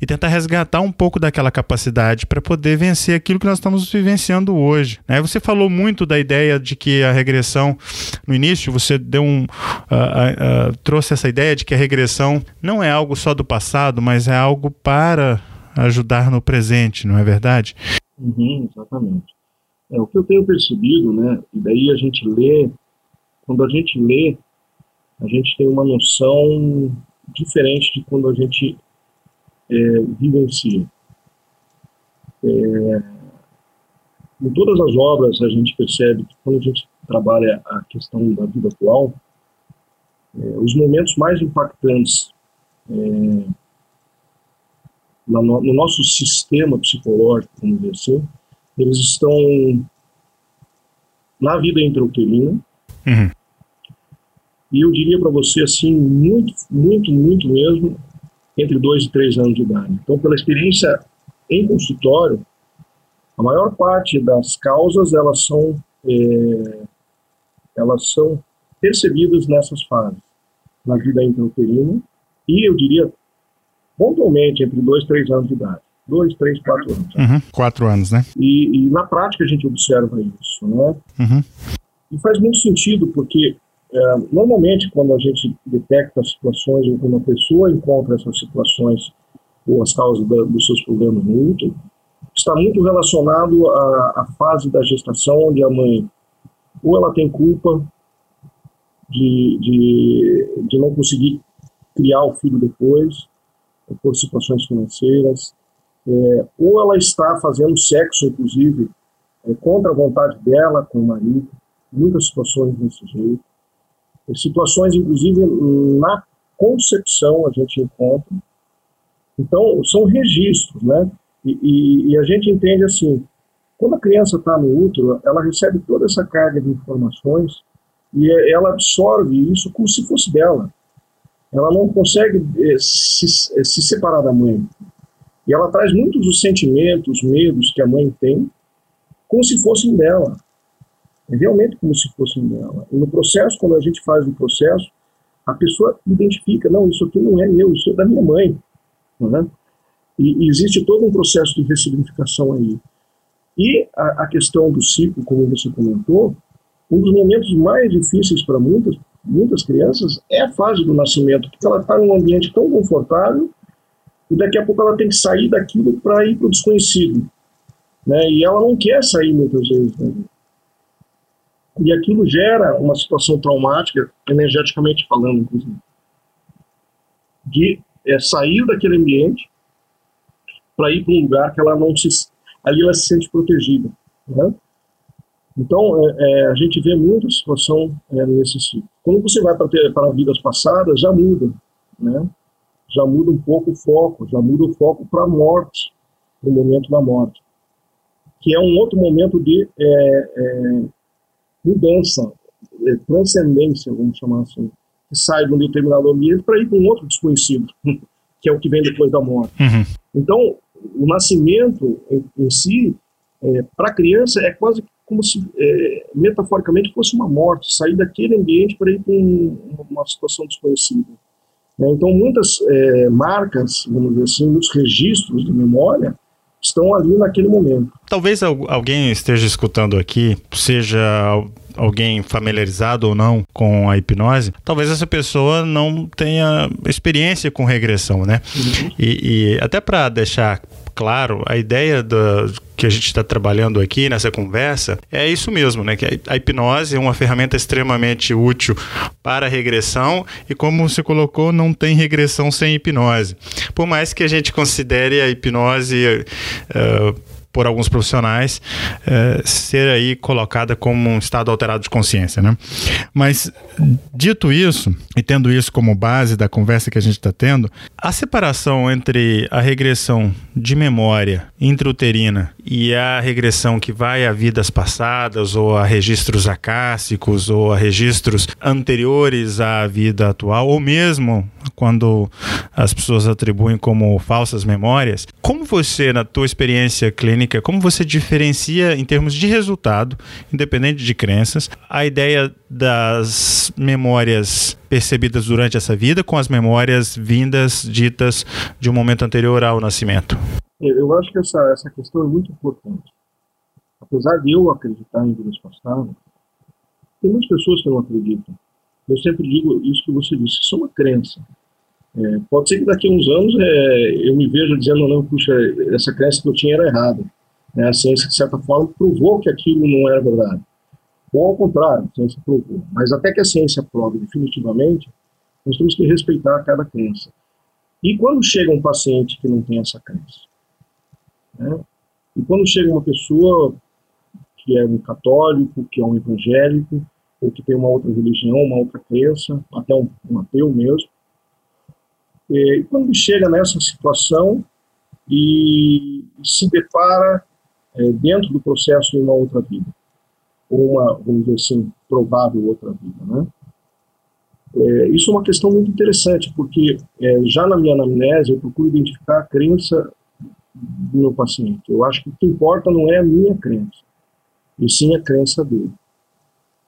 e tentar resgatar um pouco daquela capacidade para poder vencer aquilo que nós estamos vivenciando hoje. Né? Você falou muito da ideia de que a regressão, no início, você deu um, uh, uh, uh, trouxe essa ideia de que a regressão não é algo só do passado, mas é algo para ajudar no presente, não é verdade? Uhum, exatamente. É, o que eu tenho percebido, né, e daí a gente lê, quando a gente lê, a gente tem uma noção diferente de quando a gente é, vivencia. É, em todas as obras a gente percebe que quando a gente trabalha a questão da vida atual, é, os momentos mais impactantes é, no, no nosso sistema psicológico, vamos dizer assim, eles estão na vida intrauterina. Uhum. E eu diria para você assim, muito, muito, muito mesmo, entre dois e três anos de idade. Então, pela experiência em consultório, a maior parte das causas elas são é, elas são percebidas nessas fases, na vida intrauterina e eu diria pontualmente entre dois e três anos de idade. Dois, três, quatro anos. Uhum, quatro anos, né? E, e, na prática a gente observa isso, né? Uhum. E faz muito sentido porque é, normalmente quando a gente detecta situações ou quando a pessoa encontra essas situações ou as causas da, dos seus problemas no útero, está muito relacionado à, à, fase da gestação onde a mãe ou ela tem culpa de, de, de não conseguir criar o filho depois, por situações financeiras, é, ou ela está fazendo sexo, inclusive, é, contra a vontade dela com o marido, muitas situações desse jeito, é, situações, inclusive, na concepção a gente encontra. Então, são registros, né? E, e, e a gente entende assim, quando a criança está no útero, ela recebe toda essa carga de informações e ela absorve isso como se fosse dela. Ela não consegue eh, se, eh, se separar da mãe. E ela traz muitos dos sentimentos, medos que a mãe tem, como se fossem dela. É realmente como se fossem dela. E no processo, quando a gente faz o processo, a pessoa identifica, não, isso aqui não é meu, isso é da minha mãe. Né? E, e existe todo um processo de ressignificação aí. E a, a questão do ciclo, como você comentou, um dos momentos mais difíceis para muitas, muitas crianças é a fase do nascimento, porque ela está num ambiente tão confortável e daqui a pouco ela tem que sair daquilo para ir para o desconhecido. Né? E ela não quer sair muitas vezes. Né? E aquilo gera uma situação traumática, energeticamente falando, inclusive. De é, sair daquele ambiente para ir para um lugar que ela não se. Ali ela se sente protegida. Né? Então, é, é, a gente vê muita situação é, nesse ciclo. Quando você vai para vidas passadas, já muda, né? Já muda um pouco o foco, já muda o foco para a morte, o momento da morte, que é um outro momento de é, é, mudança, é, transcendência, vamos chamar assim, que sai de um determinado ambiente para ir para um outro desconhecido, <laughs> que é o que vem depois da morte. Uhum. Então, o nascimento em, em si, para a criança, é quase como se, é, metaforicamente, fosse uma morte, sair daquele ambiente para ir para uma situação desconhecida. Né? Então, muitas é, marcas, vamos dizer assim, muitos registros de memória estão ali naquele momento. Talvez alguém esteja escutando aqui, seja alguém familiarizado ou não com a hipnose, talvez essa pessoa não tenha experiência com regressão, né? Uhum. E, e até para deixar claro, a ideia do, que a gente está trabalhando aqui nessa conversa é isso mesmo, né? Que a hipnose é uma ferramenta extremamente útil para a regressão e, como você colocou, não tem regressão sem hipnose. Por mais que a gente considere a hipnose. Uh, por alguns profissionais é, ser aí colocada como um estado alterado de consciência, né? Mas dito isso e tendo isso como base da conversa que a gente está tendo, a separação entre a regressão de memória intrauterina e a regressão que vai a vidas passadas ou a registros acásticos ou a registros anteriores à vida atual ou mesmo quando as pessoas atribuem como falsas memórias, como você na tua experiência clínica, como você diferencia em termos de resultado, independente de crenças, a ideia das memórias percebidas durante essa vida com as memórias vindas, ditas de um momento anterior ao nascimento? Eu acho que essa, essa questão é muito importante. Apesar de eu acreditar em vidas passadas, tem muitas pessoas que não acreditam. Eu sempre digo isso que você disse, isso é uma crença. É, pode ser que daqui a uns anos é, eu me veja dizendo, não, puxa, essa crença que eu tinha era errada. Né? A ciência, de certa forma, provou que aquilo não era verdade. Ou ao contrário, a ciência provou. Mas até que a ciência prove definitivamente, nós temos que respeitar cada crença. E quando chega um paciente que não tem essa crença? Né? E quando chega uma pessoa que é um católico, que é um evangélico, ou que tem uma outra religião, uma outra crença, até um, um ateu mesmo, e quando chega nessa situação, e se depara é, dentro do processo de uma outra vida, ou uma, vamos dizer assim, provável outra vida, né? É, isso é uma questão muito interessante, porque é, já na minha anamnese eu procuro identificar a crença do meu paciente. Eu acho que o que importa não é a minha crença, e sim a crença dele.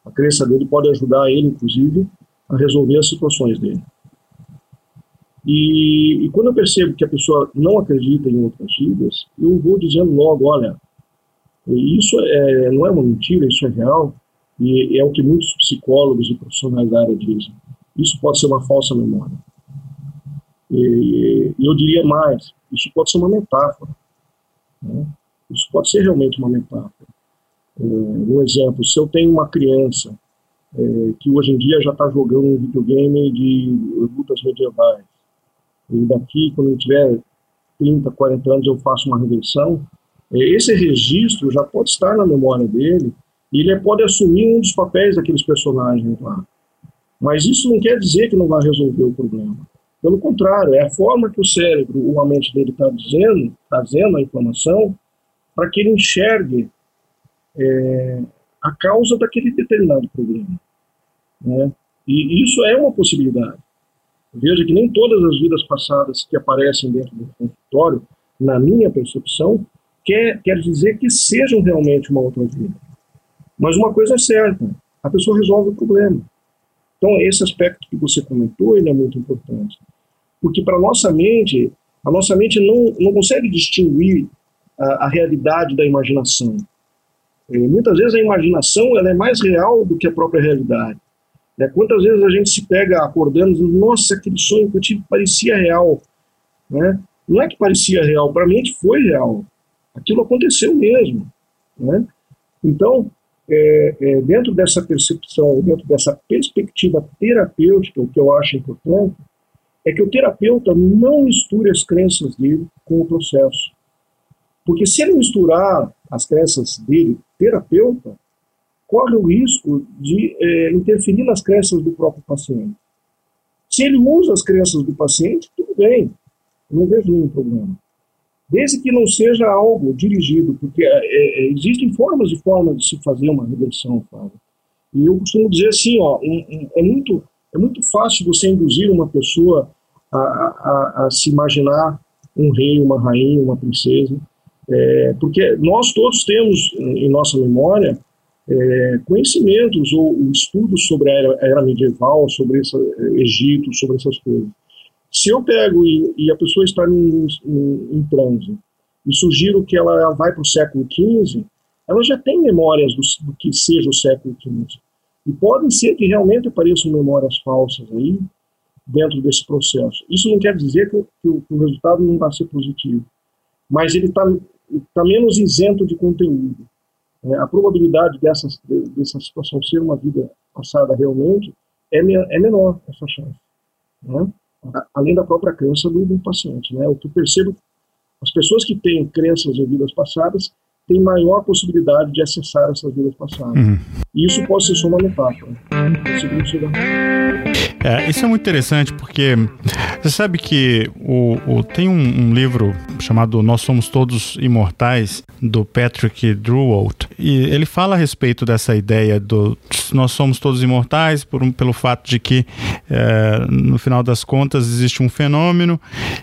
A crença dele pode ajudar ele, inclusive, a resolver as situações dele. E, e, quando eu percebo que a pessoa não acredita em outras vidas, eu vou dizendo logo, olha, isso é, não é uma mentira, isso é real, e é o que muitos psicólogos e profissionais da área dizem. Isso pode ser uma falsa memória. E, eu diria mais, isso pode ser uma metáfora. Né? Isso pode ser realmente uma metáfora. É, um exemplo, se eu tenho uma criança é, que hoje em dia já está jogando um videogame de lutas medievais, e daqui, quando eu tiver 30, 40 anos, eu faço uma regressão, é, esse registro já pode estar na memória dele e ele pode assumir um dos papéis daqueles personagens lá. Mas isso não quer dizer que não vai resolver o problema. Pelo contrário, é a forma que o cérebro, ou a mente dele está dizendo, trazendo a informação, para que ele enxergue é, a causa daquele determinado problema. Né? E isso é uma possibilidade. Veja que nem todas as vidas passadas que aparecem dentro do consultório, na minha percepção, quer, quer dizer que sejam realmente uma outra vida. Mas uma coisa é certa, a pessoa resolve o problema. Então, esse aspecto que você comentou, ele é muito importante. Porque para nossa mente, a nossa mente não, não consegue distinguir a, a realidade da imaginação. E, muitas vezes a imaginação ela é mais real do que a própria realidade. Né? Quantas vezes a gente se pega acordando e diz, nossa, aquele sonho que eu tive parecia real. Né? Não é que parecia real, para a mente foi real. Aquilo aconteceu mesmo. Né? Então, é, é, dentro dessa percepção, dentro dessa perspectiva terapêutica, o que eu acho importante é que o terapeuta não misture as crenças dele com o processo. Porque se ele misturar as crenças dele, terapeuta, corre o risco de é, interferir nas crenças do próprio paciente. Se ele usa as crenças do paciente, tudo bem, não vejo nenhum problema. Desde que não seja algo dirigido, porque é, existem formas e formas de se fazer uma reversão, Fábio. E eu costumo dizer assim, ó, é, muito, é muito fácil você induzir uma pessoa a, a, a se imaginar um rei, uma rainha, uma princesa, é, porque nós todos temos em nossa memória é, conhecimentos ou estudos sobre a era, a era medieval, sobre esse Egito, sobre essas coisas. Se eu pego e, e a pessoa está em, em, em transe e sugiro que ela vai para o século XV, ela já tem memórias do, do, que seja o século XV. E podem ser que realmente apareçam memórias falsas aí dentro desse processo. Isso não quer dizer que, que, o, que o, resultado não vai ser positivo, mas ele está tá menos isento de conteúdo é, a probabilidade dessa, dessa situação ser uma vida passada realmente é, me, é menor, essa chance. Né? Além da própria crença do, do paciente. Né? O que eu percebo, as pessoas que têm crenças em vidas passadas têm maior possibilidade de acessar essas vidas passadas. Uhum. E isso pode ser só uma metáfora. É, isso é muito interessante porque você sabe que o, o tem um, um, livro chamado Nós Somos Todos Imortais, do Patrick Druwalt, e ele fala a respeito dessa ideia do nós somos todos imortais por pelo fato de que é, no final das contas existe um fenômeno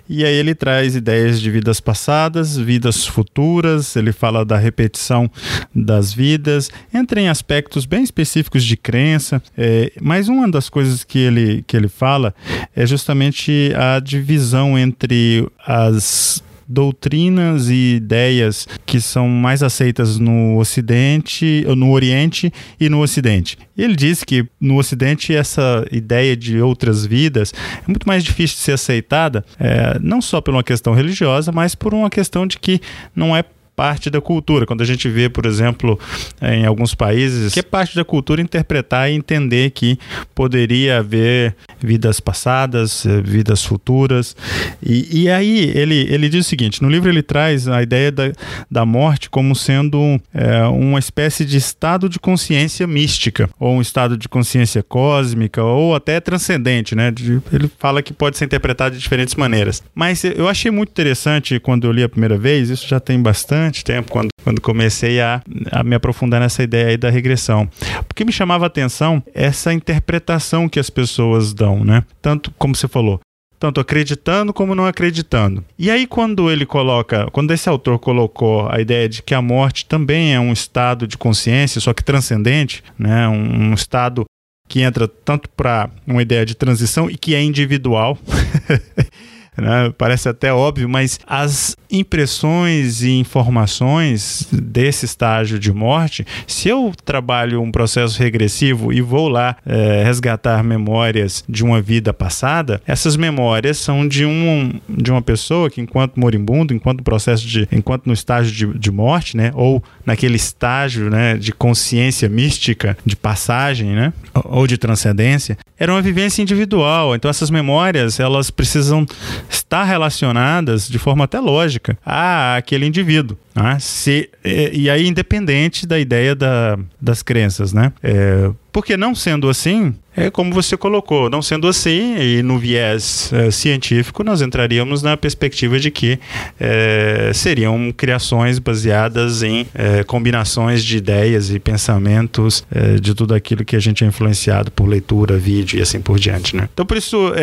e aí ele traz ideias de vidas passadas, vidas futuras, ele fala da repetição das vidas, entra em aspectos bem específicos de crença, é, mas uma das coisas que ele, que ele fala é justamente a divisão entre as doutrinas e ideias que são mais aceitas no Ocidente, no Oriente e no Ocidente. Ele diz que no Ocidente essa ideia de outras vidas é muito mais difícil de ser aceitada, é, não só por uma questão religiosa, mas por uma questão de que não é parte da cultura. Quando a gente vê, por exemplo, em alguns países, que é parte da cultura interpretar e entender que poderia haver vidas passadas, eh, vidas futuras. E, e aí ele, ele diz o seguinte: no livro ele traz a ideia da, da morte como sendo é, uma espécie de estado de consciência mística, ou um estado de consciência cósmica, ou até transcendente, né? Ele fala que pode ser interpretado de diferentes maneiras. Mas eu achei muito interessante quando eu li a primeira vez, isso já tem bastante tempo, quando, quando comecei a, a me aprofundar nessa ideia aí da regressão. Porque me chamava a atenção essa interpretação que as pessoas dão, né? Tanto como você falou, tanto acreditando como não acreditando. E aí quando ele coloca, quando esse autor colocou a ideia de que a morte também é um estado de consciência, só que transcendente, né, um, um estado que entra tanto para uma ideia de transição e que é individual. <laughs> Né? Parece até óbvio, mas as impressões e informações desse estágio de morte, se eu trabalho um processo regressivo e vou lá é, resgatar memórias de uma vida passada, essas memórias são de, um, de uma pessoa que, enquanto moribundo, enquanto processo de, enquanto no estágio de, de morte, né, ou naquele estágio né, de consciência mística, de passagem, né, ou de transcendência, era uma vivência individual. Então essas memórias elas precisam estar relacionadas de forma até lógica a aquele indivíduo. Né? Se, e, aí, independente da ideia da, das crenças, né? É, porque não sendo assim, é como você colocou, não sendo assim, e no viés é, científico, nós entraríamos na perspectiva de que é, seriam criações baseadas em é, combinações de ideias e pensamentos de tudo aquilo que a gente é influenciado por leitura, vídeo e assim por diante. Né? Então, por isso,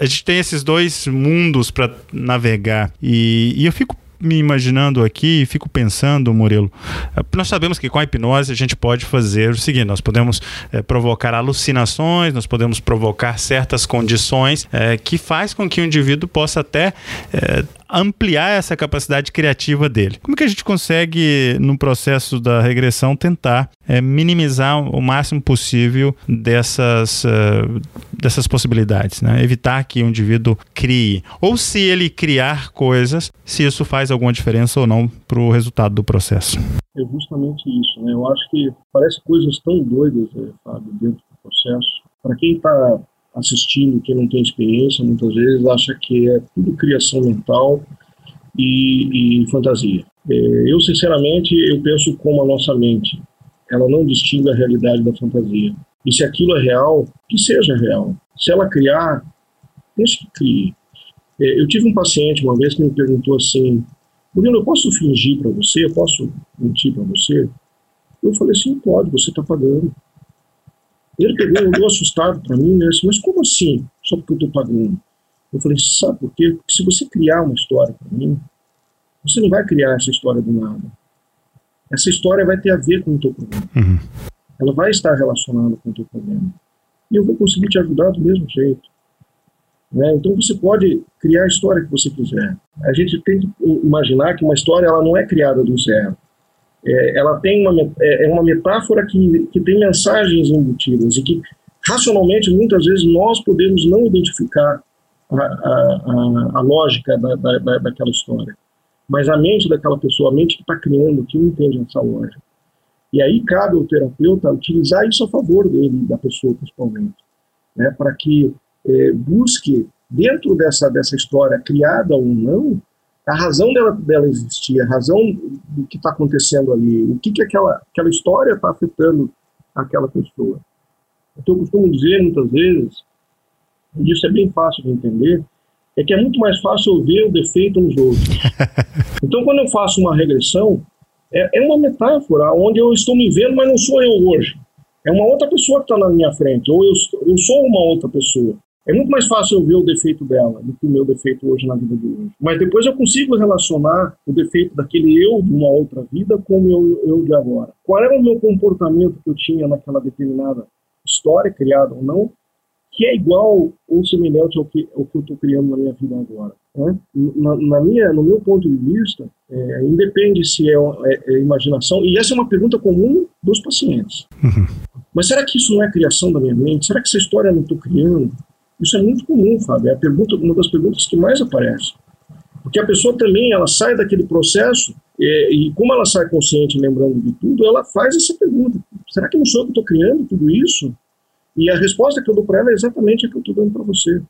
a gente tem esses dois mundos para navegar, e, e eu fico me imaginando aqui e fico pensando, Murilo, eh, nós sabemos que com a hipnose a gente pode fazer o seguinte: nós podemos é, provocar alucinações, nós podemos provocar certas condições é, que faz com que o indivíduo possa até é, ampliar essa capacidade criativa dele. Como que a gente consegue, no processo da regressão, tentar é, minimizar o máximo possível dessas, uh, dessas possibilidades, né? evitar que o indivíduo crie, ou se ele criar coisas, se isso faz alguma diferença ou não para o resultado do processo. É justamente isso, né? Eu acho que parece coisas tão doidas, é, Fábio, dentro do processo. Para quem está assistindo, quem não tem experiência, muitas vezes acha que é tudo criação mental e, e fantasia. É, eu, sinceramente, eu penso como a nossa mente. Ela não distingue a realidade da fantasia. E se aquilo é real, que seja real. Se ela criar, deixe que crie. É, eu tive um paciente uma vez que me perguntou assim, Murilo, eu posso fingir para você? Eu posso mentir para você? Eu falei assim, pode, você está pagando. Ele pegou, olhou assustado para mim, né? Mas como assim? Só porque eu estou pagando? Eu falei, sabe por quê? Porque se você criar uma história para mim, você não vai criar essa história do nada. Essa história vai ter a ver com o teu problema. Uhum. Ela vai estar relacionada com o teu problema. E eu vou conseguir te ajudar do mesmo jeito. Né? Então você pode criar a história que você quiser. A gente tem que imaginar que uma história ela não é criada do zero é, ela tem uma, é, é, uma metáfora que, que tem mensagens embutidas e que, racionalmente, muitas vezes nós podemos não identificar a, a, a, lógica da, da, daquela história. Mas a mente daquela pessoa, a mente que está criando, que não entende essa lógica. E aí cabe ao terapeuta utilizar isso a favor dele, da pessoa principalmente, né, para que é, busque, dentro dessa, dessa história, criada ou não, a razão dela, dela existir, a razão do que está acontecendo ali, o que, que aquela, aquela história está afetando aquela pessoa. Então, eu costumo dizer muitas vezes, e isso é bem fácil de entender, é que é muito mais fácil eu ver o defeito nos outros. <laughs> Então, quando eu faço uma regressão, é, é uma metáfora onde eu estou me vendo, mas não sou eu hoje. É uma outra pessoa que está na minha frente, ou eu, eu sou uma outra pessoa. É muito mais fácil eu ver o defeito dela do que o meu defeito hoje na vida de hoje. Mas depois eu consigo relacionar o defeito daquele eu de uma outra vida com o meu eu de agora. Qual era o meu comportamento que eu tinha naquela determinada história, criada ou não, que é igual ou semelhante ao que, ao que eu estou criando na minha vida agora. Né? Na, na, minha, no meu ponto de vista, é, independe se é, é, é, imaginação, e essa é uma pergunta comum dos pacientes. Uhum. Mas será que isso não é criação da minha mente? Será que essa história eu não estou criando? Isso é muito comum, Fábio. É pergunta, uma das perguntas que mais aparece. Porque a pessoa também ela sai daquele processo e como ela sai consciente, lembrando de tudo, ela faz essa pergunta: será que não sou eu que estou criando tudo isso? E a resposta que eu dou para ela é exatamente a que eu estou dando para você.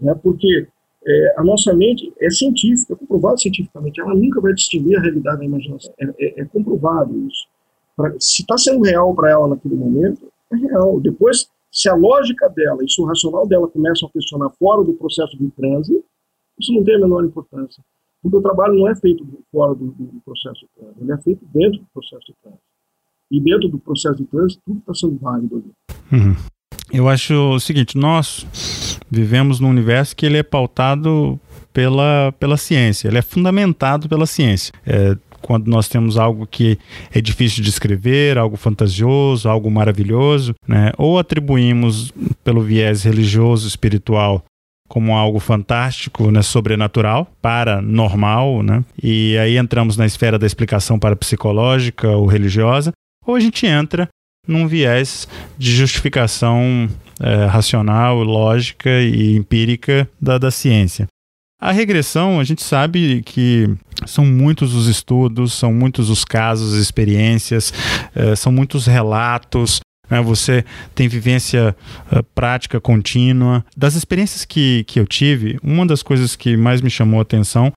Né? Porque é, a nossa mente é científica, é comprovado cientificamente, ela nunca vai distinguir a realidade da imaginação. É, é, é comprovado isso. Pra, se está sendo real para ela naquele momento, é real. Depois, se a lógica dela e se o racional dela começam a questionar fora do processo de transe, isso não tem a menor importância. Porque o trabalho não é feito fora do, do processo de transe, ele é feito dentro do processo de transe. E dentro do processo de transe, tudo está sendo válido ali. Uhum. Eu acho o seguinte, nós vivemos num universo que ele é pautado pela, pela ciência, ele é fundamentado pela ciência. É, quando nós temos algo que é difícil de descrever, algo fantasioso, algo maravilhoso, né? ou atribuímos pelo viés religioso, espiritual, como algo fantástico, né, sobrenatural, paranormal, né? E aí entramos na esfera da explicação parapsicológica ou religiosa, ou a gente entra num viés de justificação é, racional, lógica e empírica da, da ciência. A regressão, a gente sabe que são muitos os estudos, são muitos os casos, experiências, é, são muitos relatos. Né? Você tem vivência uh, prática contínua. Das experiências que, que eu tive, uma das coisas que mais me chamou a atenção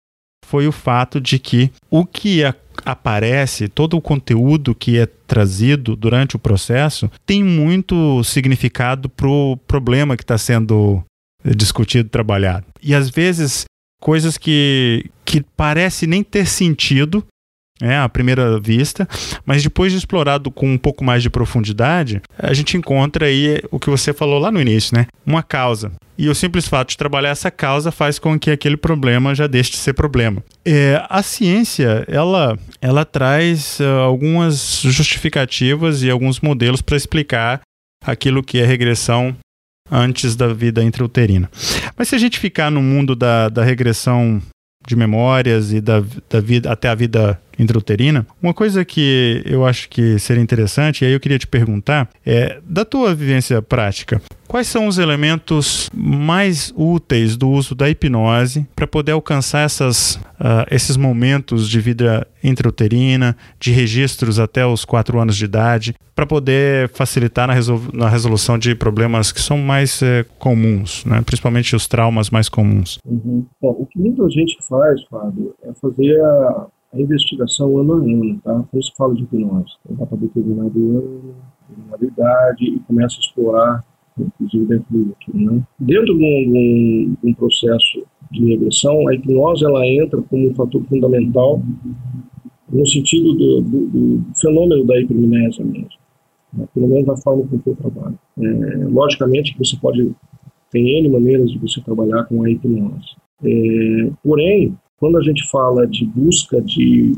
foi o fato de que o que a aparece, todo o conteúdo que é trazido durante o processo, tem muito significado para o problema que está sendo discutido, trabalhado. E às vezes coisas que, que parece nem ter sentido é, à primeira vista, mas depois de explorado com um pouco mais de profundidade, a gente encontra aí o que você falou lá no início, né? Uma causa. E o simples fato de trabalhar essa causa faz com que aquele problema já deixe de ser problema. É, a ciência, ela, ela traz uh, algumas justificativas e alguns modelos para explicar aquilo que é regressão antes da vida intrauterina. Mas se a gente ficar no mundo da, da regressão de memórias e da, da vida até a vida intrauterina. Uma coisa que eu acho que seria interessante, e aí eu queria te perguntar, é da tua vivência prática, quais são os elementos mais úteis do uso da hipnose para poder alcançar essas, uh, esses momentos de vida intrauterina, de registros até os 4 anos de idade, para poder facilitar na, na, resolução de problemas que são mais eh, comuns, né? principalmente os traumas mais comuns? Uhum. Bom, o que muita gente faz, Fábio, é fazer a a investigação ano a ano, tá? Quando se fala de hipnose, então, dá para determinado ano, determinada idade e começa a explorar, inclusive dentro do útero, né? Dentro de um, de, um, processo de regressão, a hipnose ela entra como um fator fundamental no sentido do, do, do fenômeno da hipomnésia mesmo, né? pelo menos na forma como eu trabalho. É, logicamente que você pode tem N maneiras de você trabalhar com a hipnose. É, porém, quando a gente fala de busca de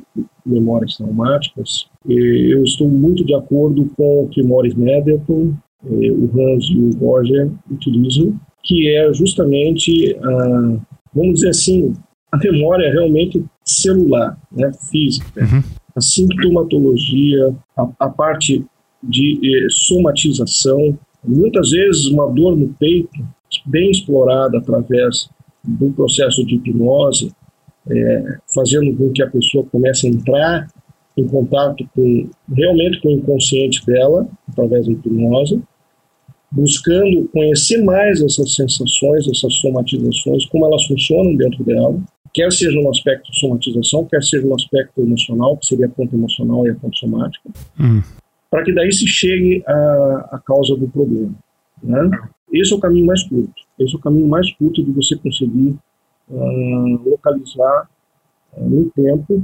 memórias traumáticas, eh, eu estou muito de acordo com o que Morris Nedelton, eh, o Hans e o Roger utilizam, que é justamente, a, vamos dizer assim, a memória realmente celular, né, física. Uhum. A sintomatologia, a, a parte de eh, somatização, muitas vezes uma dor no peito, bem explorada através do processo de hipnose, é, fazendo com que a pessoa comece a entrar em contato com realmente com o inconsciente dela, através da hipnose, buscando conhecer mais essas sensações, essas somatizações, como elas funcionam dentro dela, quer seja no aspecto somatização, quer seja no aspecto emocional, que seria a ponta emocional e a ponta somática, hum. para que daí se chegue à, à causa do problema. Né? Esse é o caminho mais curto. Esse é o caminho mais curto de você conseguir uh, localizar uh, no tempo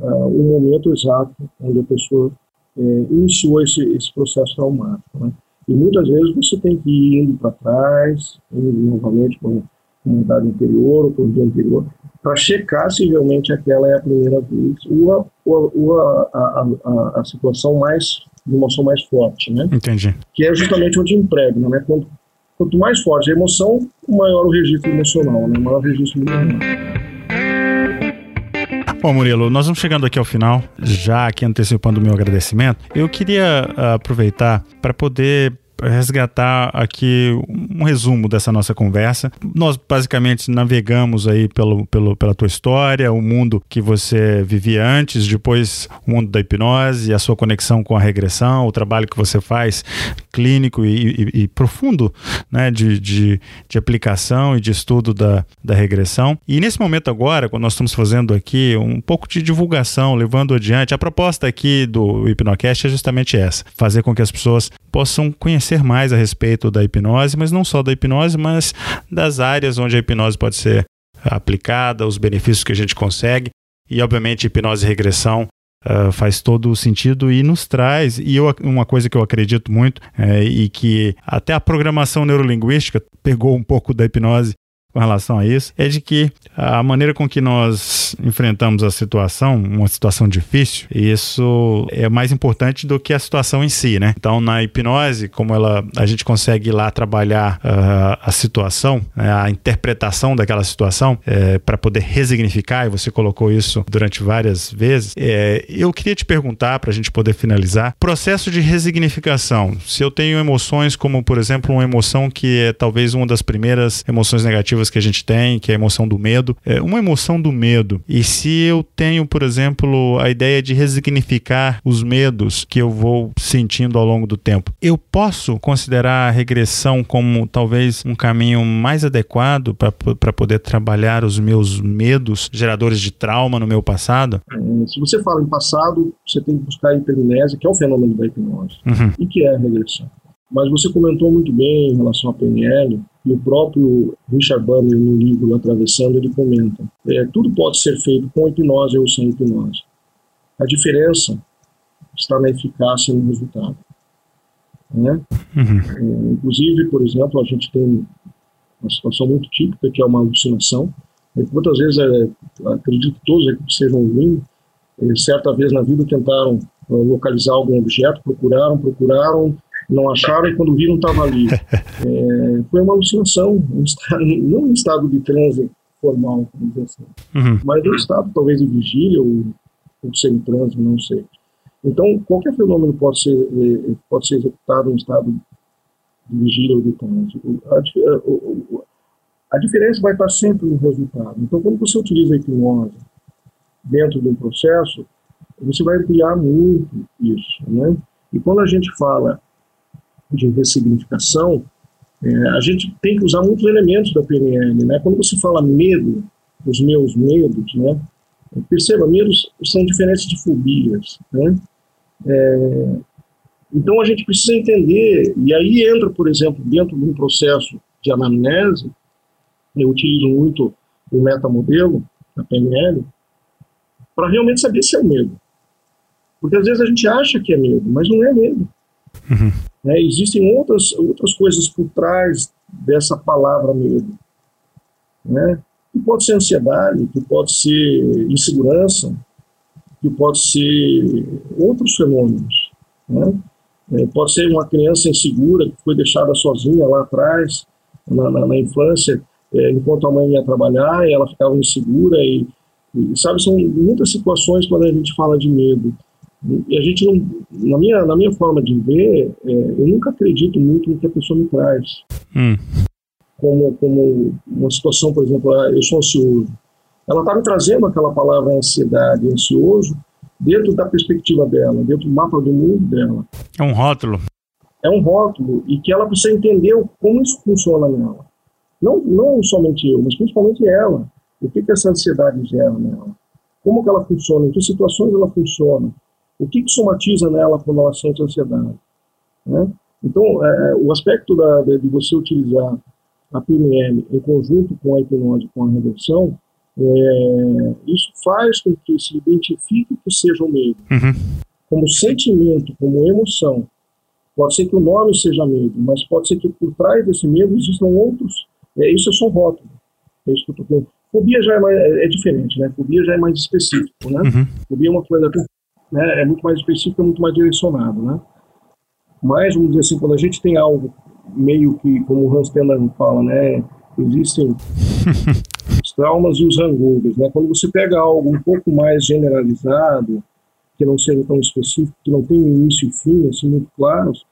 uh, o momento exato onde a pessoa iniciou esse, esse processo traumático. Né? E muitas vezes você tem que ir indo para trás, indo novamente para uma comunidade anterior ou para um dia anterior, para checar se realmente aquela é a primeira vez ou a, ou a, a, a, a situação mais de emoção mais forte, né? Entendi. Que é justamente onde emprega, né? Quando Quanto mais forte a emoção, maior o registro emocional, né? maior o registro emocional. Bom, Murilo, nós vamos chegando aqui ao final, já aqui antecipando o meu agradecimento. Eu queria uh, aproveitar para poder resgatar aqui um resumo dessa nossa conversa. Nós basicamente navegamos aí pelo, pelo, pela tua história, o mundo que você vivia antes, depois o mundo da hipnose, a sua conexão com a regressão, o trabalho que você faz clínico e, e, e profundo né, de, de, de, aplicação e de estudo da, da regressão. E nesse momento agora, quando nós estamos fazendo aqui um pouco de divulgação, levando adiante, a proposta aqui do Hipnocast é justamente essa: fazer com que as pessoas possam conhecer mais a respeito da hipnose, mas não só da hipnose, mas das áreas onde a hipnose pode ser aplicada, os benefícios que a gente consegue. E, obviamente, hipnose e regressão Uh, faz todo o sentido e nos traz, e eu, uma coisa que eu acredito muito, é, e que até a programação neurolinguística pegou um pouco da hipnose com relação a isso é de que a maneira com que nós enfrentamos a situação, uma situação difícil, isso é mais importante do que a situação em si, né? Então, na hipnose, como ela, a gente consegue lá trabalhar uh, a situação, né, a interpretação daquela situação, é, para poder resignificar, e você colocou isso durante várias vezes, é, eu queria te perguntar, para a gente poder finalizar, processo de resignificação. Se eu tenho emoções como, por exemplo, uma emoção que é talvez uma das primeiras emoções negativas que a gente tem, que é a emoção do medo. É uma emoção do medo. E se eu tenho, por exemplo, a ideia de resignificar os medos que eu vou sentindo ao longo do tempo, eu posso considerar a regressão como talvez um caminho mais adequado para poder trabalhar os meus medos geradores de trauma no meu passado? É, se você fala em passado, você tem que buscar a hipermnésia, que é o fenômeno da hipnose, uhum. e que é a regressão. Mas você comentou muito bem em relação à PNL, e o próprio Richard Banner, no livro Atravessando, ele comenta: é, tudo pode ser feito com hipnose ou sem hipnose. A diferença está na eficácia e no resultado. Né? Uhum. É, inclusive, por exemplo, a gente tem uma situação muito típica que é uma alucinação. E quantas vezes, é, acredito que todos aqui que estejam ouvindo, é, certa vez na vida tentaram é, localizar algum objeto, procuraram, procuraram, não acharam e quando viram estava ali. <laughs> É, foi uma alucinação, um estado, não um estado de transe formal, vamos dizer assim, uhum. mas um estado talvez de vigília ou, ou semi-transe, não sei. Então, qualquer fenômeno pode ser, é, pode ser executado em estado de vigília ou de transe. A, a, a diferença vai estar sempre no resultado. Então, quando você utiliza a hipnose dentro de um processo, você vai ampliar muito isso, né? E quando a gente fala de ressignificação, é, a gente tem que usar muitos elementos da PNL, né? Quando você fala medo, os meus medos, né? Perceba, medos são diferentes de fobias, né? É, então a gente precisa entender, e aí entra, por exemplo, dentro de um processo de anamnese, eu utilizo muito o metamodelo da PNL, para realmente saber se é medo. Porque às vezes a gente acha que é medo, mas não é medo. Uhum. Né? Existem outras, outras coisas por trás dessa palavra medo. Né? Que pode ser ansiedade, que pode ser insegurança, que pode ser outros fenômenos. Né? É, pode ser uma criança insegura que foi deixada sozinha lá atrás, na, na, na infância, é, enquanto a mãe ia trabalhar, e ela ficava insegura e, e, sabe, são muitas situações quando a gente fala de medo. E a gente não, na minha, na minha forma de ver, é, eu nunca acredito muito no que a pessoa me traz. Hum. Como, como uma situação, por exemplo, ah, eu sou ansioso. Ela está me trazendo aquela palavra ansiedade, ansioso, dentro da perspectiva dela, dentro do mapa do mundo dela. É um rótulo. É um rótulo e que ela precisa entender como isso funciona nela. Não, não somente eu, mas principalmente ela. O que, que essa ansiedade gera nela? Como que ela funciona? Em que situações ela funciona? O que, que somatiza nela quando ela sente ansiedade? Né? Então, é, é o aspecto da, de, você utilizar a PNL em conjunto com a hipnose, com a reversão, é, isso faz com que se identifique que seja o medo. Uhum. Como sentimento, como emoção. Pode ser que o nome seja medo, mas pode ser que por trás desse medo existam outros. É, isso é só um rótulo. É isso que eu estou falando. Fobia já é, mais, é, é, diferente, né? Fobia já é mais específico, né? Uhum. Fobia é uma coisa né, é muito mais específico, é muito mais direcionado, né? Mas, vamos dizer assim, quando a gente tem algo meio que, como o Hans Teller fala, né, existem <laughs> os traumas e os hangovers, né? Quando você pega algo um pouco mais generalizado, que não seja tão específico, que não tem início e fim, assim, muito claros,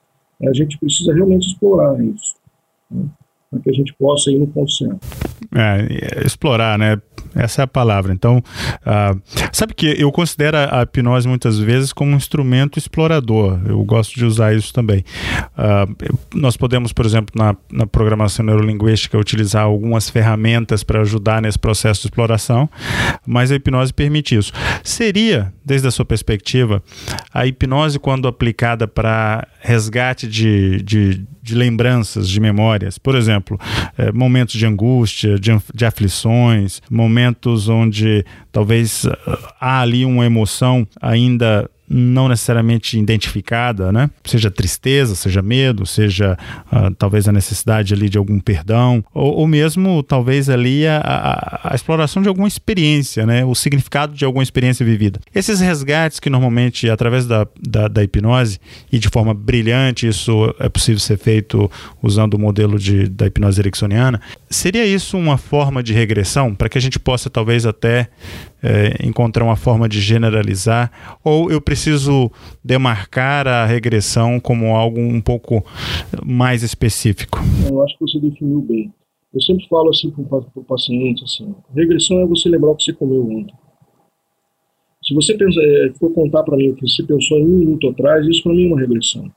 a gente precisa realmente explorar isso, né? para que a gente possa ir no consenso. É, explorar, né? Essa é a palavra. Então, uh, sabe que eu considero a hipnose muitas vezes como um instrumento explorador. Eu gosto de usar isso também. Uh, nós podemos, por exemplo, na, na, programação neurolinguística, utilizar algumas ferramentas para ajudar nesse processo de exploração, mas a hipnose permite isso. Seria, desde a sua perspectiva, a hipnose, quando aplicada para resgate de, de de lembranças, de memórias. Por exemplo, é, momentos de angústia, de, de aflições, momentos onde talvez ah, há ali uma emoção ainda não necessariamente identificada, né? Seja tristeza, seja medo, seja uh, talvez a necessidade ali de algum perdão, ou, ou mesmo talvez ali a, a, a, exploração de alguma experiência, né? O significado de alguma experiência vivida. Esses resgates que normalmente, através da, da, da hipnose, e de forma brilhante, isso é possível ser feito usando o modelo de, da hipnose ericksoniana, seria isso uma forma de regressão para que a gente possa talvez até é, encontrar uma forma de generalizar, ou eu preciso demarcar a regressão como algo um pouco mais específico? Eu acho que você definiu bem. Eu sempre falo assim para o paciente, assim, regressão é você lembrar o que você comeu ontem. Se você pensa, é, for contar para mim o que você pensou em um minuto atrás, isso para mim é uma regressão.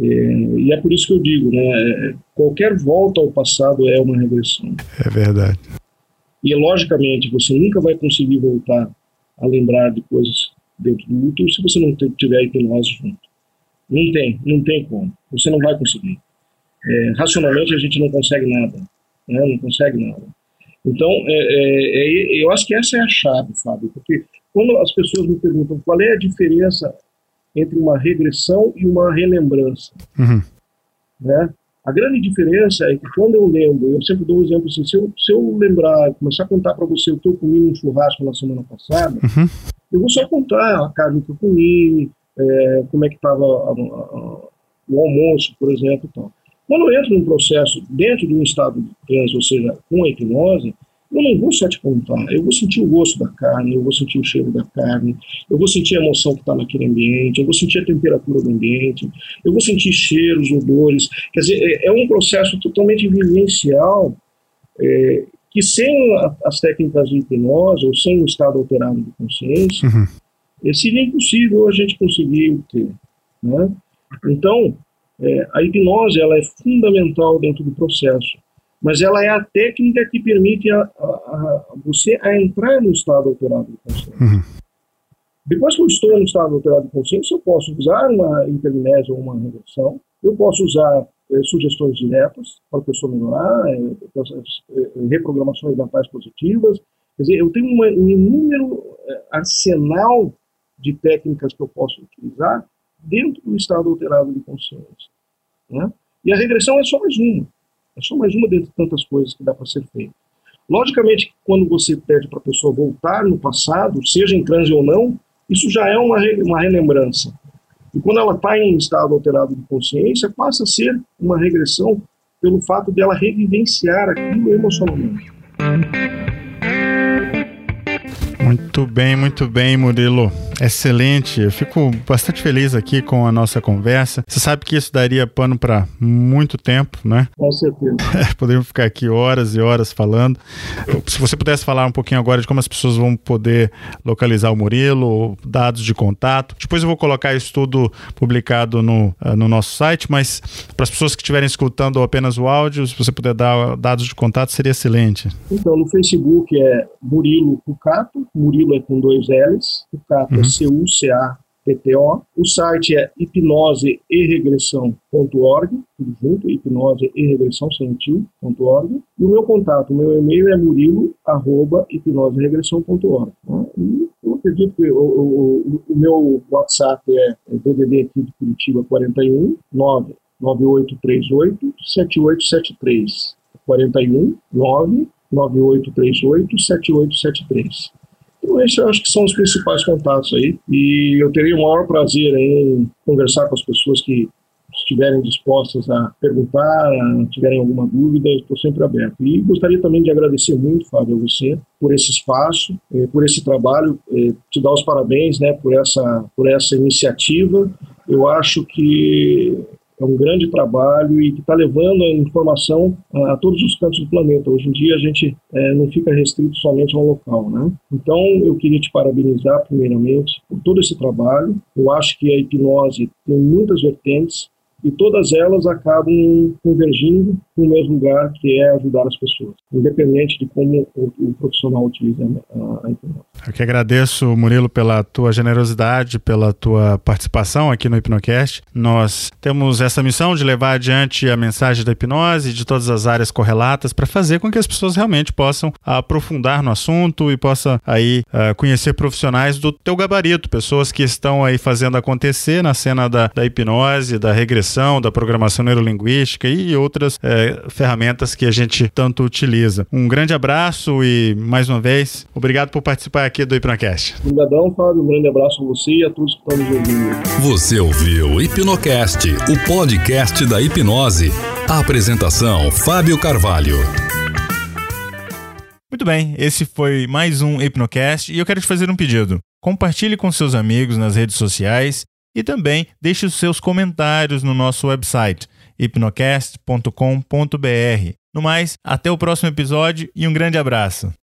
É, e é por isso que eu digo, né, é, qualquer volta ao passado é uma regressão. É verdade. E, logicamente, você nunca vai conseguir voltar a lembrar de coisas dentro do útero se você não tiver hipnose junto. Não tem, não tem como. Você não vai conseguir. É, racionalmente, a gente não consegue nada. Né? Não consegue nada. Então, é, é, é, eu acho que essa é a chave, Fábio, porque quando as pessoas me perguntam qual é a diferença entre uma regressão e uma relembrança, uhum. né? A grande diferença é que quando eu lembro, eu sempre dou um exemplo assim, se eu, se eu lembrar, começar a contar para você o que eu comi num churrasco na semana passada, uhum. eu vou só contar a carne que eu comi, é, como é que estava o almoço, por exemplo. Então. Quando eu entro num processo dentro de um estado de transe, ou seja, com a hipnose, não vou só te contar, eu vou sentir o gosto da carne, eu vou sentir o cheiro da carne, eu vou sentir a emoção que está naquele ambiente, eu vou sentir a temperatura do ambiente, eu vou sentir cheiros, odores. Quer dizer, é, é um processo totalmente vivencial é, que sem a, as técnicas de hipnose ou sem o estado alterado de consciência, uhum. seria impossível a gente conseguir ter. Né? Então, é, a hipnose ela é fundamental dentro do processo mas ela é a técnica que permite a, a, a você a entrar no estado alterado de consciência. Uhum. Depois que eu estou no estado alterado de consciência, eu posso usar uma hipermnésia ou uma regressão, eu posso usar eh, sugestões diretas para a pessoa melhorar, eh, eh, reprogramações mentais positivas. Quer dizer, eu tenho uma, um inúmero eh, arsenal de técnicas que eu posso utilizar dentro do estado alterado de consciência. Né? E a regressão é só mais uma. É só mais uma dentre tantas coisas que dá para ser feita. Logicamente, quando você pede para a pessoa voltar no passado, seja em transe ou não, isso já é uma, uma relembrança. E quando ela está em estado alterado de consciência, passa a ser uma regressão pelo fato dela revivenciar aquilo emocionalmente. Muito bem, muito bem, Murilo. Excelente. Eu fico bastante feliz aqui com a nossa conversa. Você sabe que isso daria pano para muito tempo, né? Com certeza. <laughs> Poderíamos ficar aqui horas e horas falando. Se você pudesse falar um pouquinho agora de como as pessoas vão poder localizar o Murilo, dados de contato. Depois eu vou colocar isso tudo publicado no, eh, no nosso site, mas para as pessoas que estiverem escutando apenas o áudio, se você puder dar dados de contato, seria excelente. Então, no Facebook é Murilo Cucato, Murilo é com dois L's, Cucato uhum. C-U-C-A-T-T-O. O site é hipnose e regressão.org, tudo junto, hipnose e regressão sentiu.org. E o meu contato, o meu e-mail é murilo, arroba, hipnoseregressão.org. Né? E eu acredito que o, o, o, meu WhatsApp é, é DDD aqui de Curitiba 41 9 9838 7873 41 9 9838 7873. Então, esses acho que são os principais contatos aí. E eu teria o maior prazer em conversar com as pessoas que estiverem dispostas a perguntar, tiverem alguma dúvida, estou sempre aberto. E gostaria também de agradecer muito, Fábio, a você por esse espaço, eh, por esse trabalho, eh, te dar os parabéns, né, por essa por essa iniciativa. Eu acho que é um grande trabalho e que está levando a informação a, a, todos os cantos do planeta. Hoje em dia a gente é, não fica restrito somente a um local, né? Então eu queria te parabenizar primeiramente por todo esse trabalho. Eu acho que a hipnose tem muitas vertentes e todas elas acabam convergindo no mesmo lugar, que é ajudar as pessoas, independente de como o, o profissional utiliza a, a hipnose. Eu que agradeço, Murilo, pela tua generosidade, pela tua participação aqui no Hipnocast. Nós temos essa missão de levar adiante a mensagem da hipnose de todas as áreas correlatas para fazer com que as pessoas realmente possam aprofundar no assunto e possam aí uh, conhecer profissionais do teu gabarito, pessoas que estão aí fazendo acontecer na cena da, da hipnose, da regressão, da programação neurolinguística e outras ferramentas que a gente tanto utiliza. Um grande abraço e mais uma vez, obrigado por participar aqui do Hipnocast. Obrigadão, Fábio. Um grande abraço a você e a todos que estão nos ouvindo. Você ouviu Hipnocast, o podcast da hipnose. A apresentação, Fábio Carvalho. Muito bem, esse foi mais um Hipnocast e eu quero te fazer um pedido. Compartilhe com seus amigos nas redes sociais e também deixe os seus comentários no nosso website hipnocast.com.br. No mais, até o próximo episódio e um grande abraço.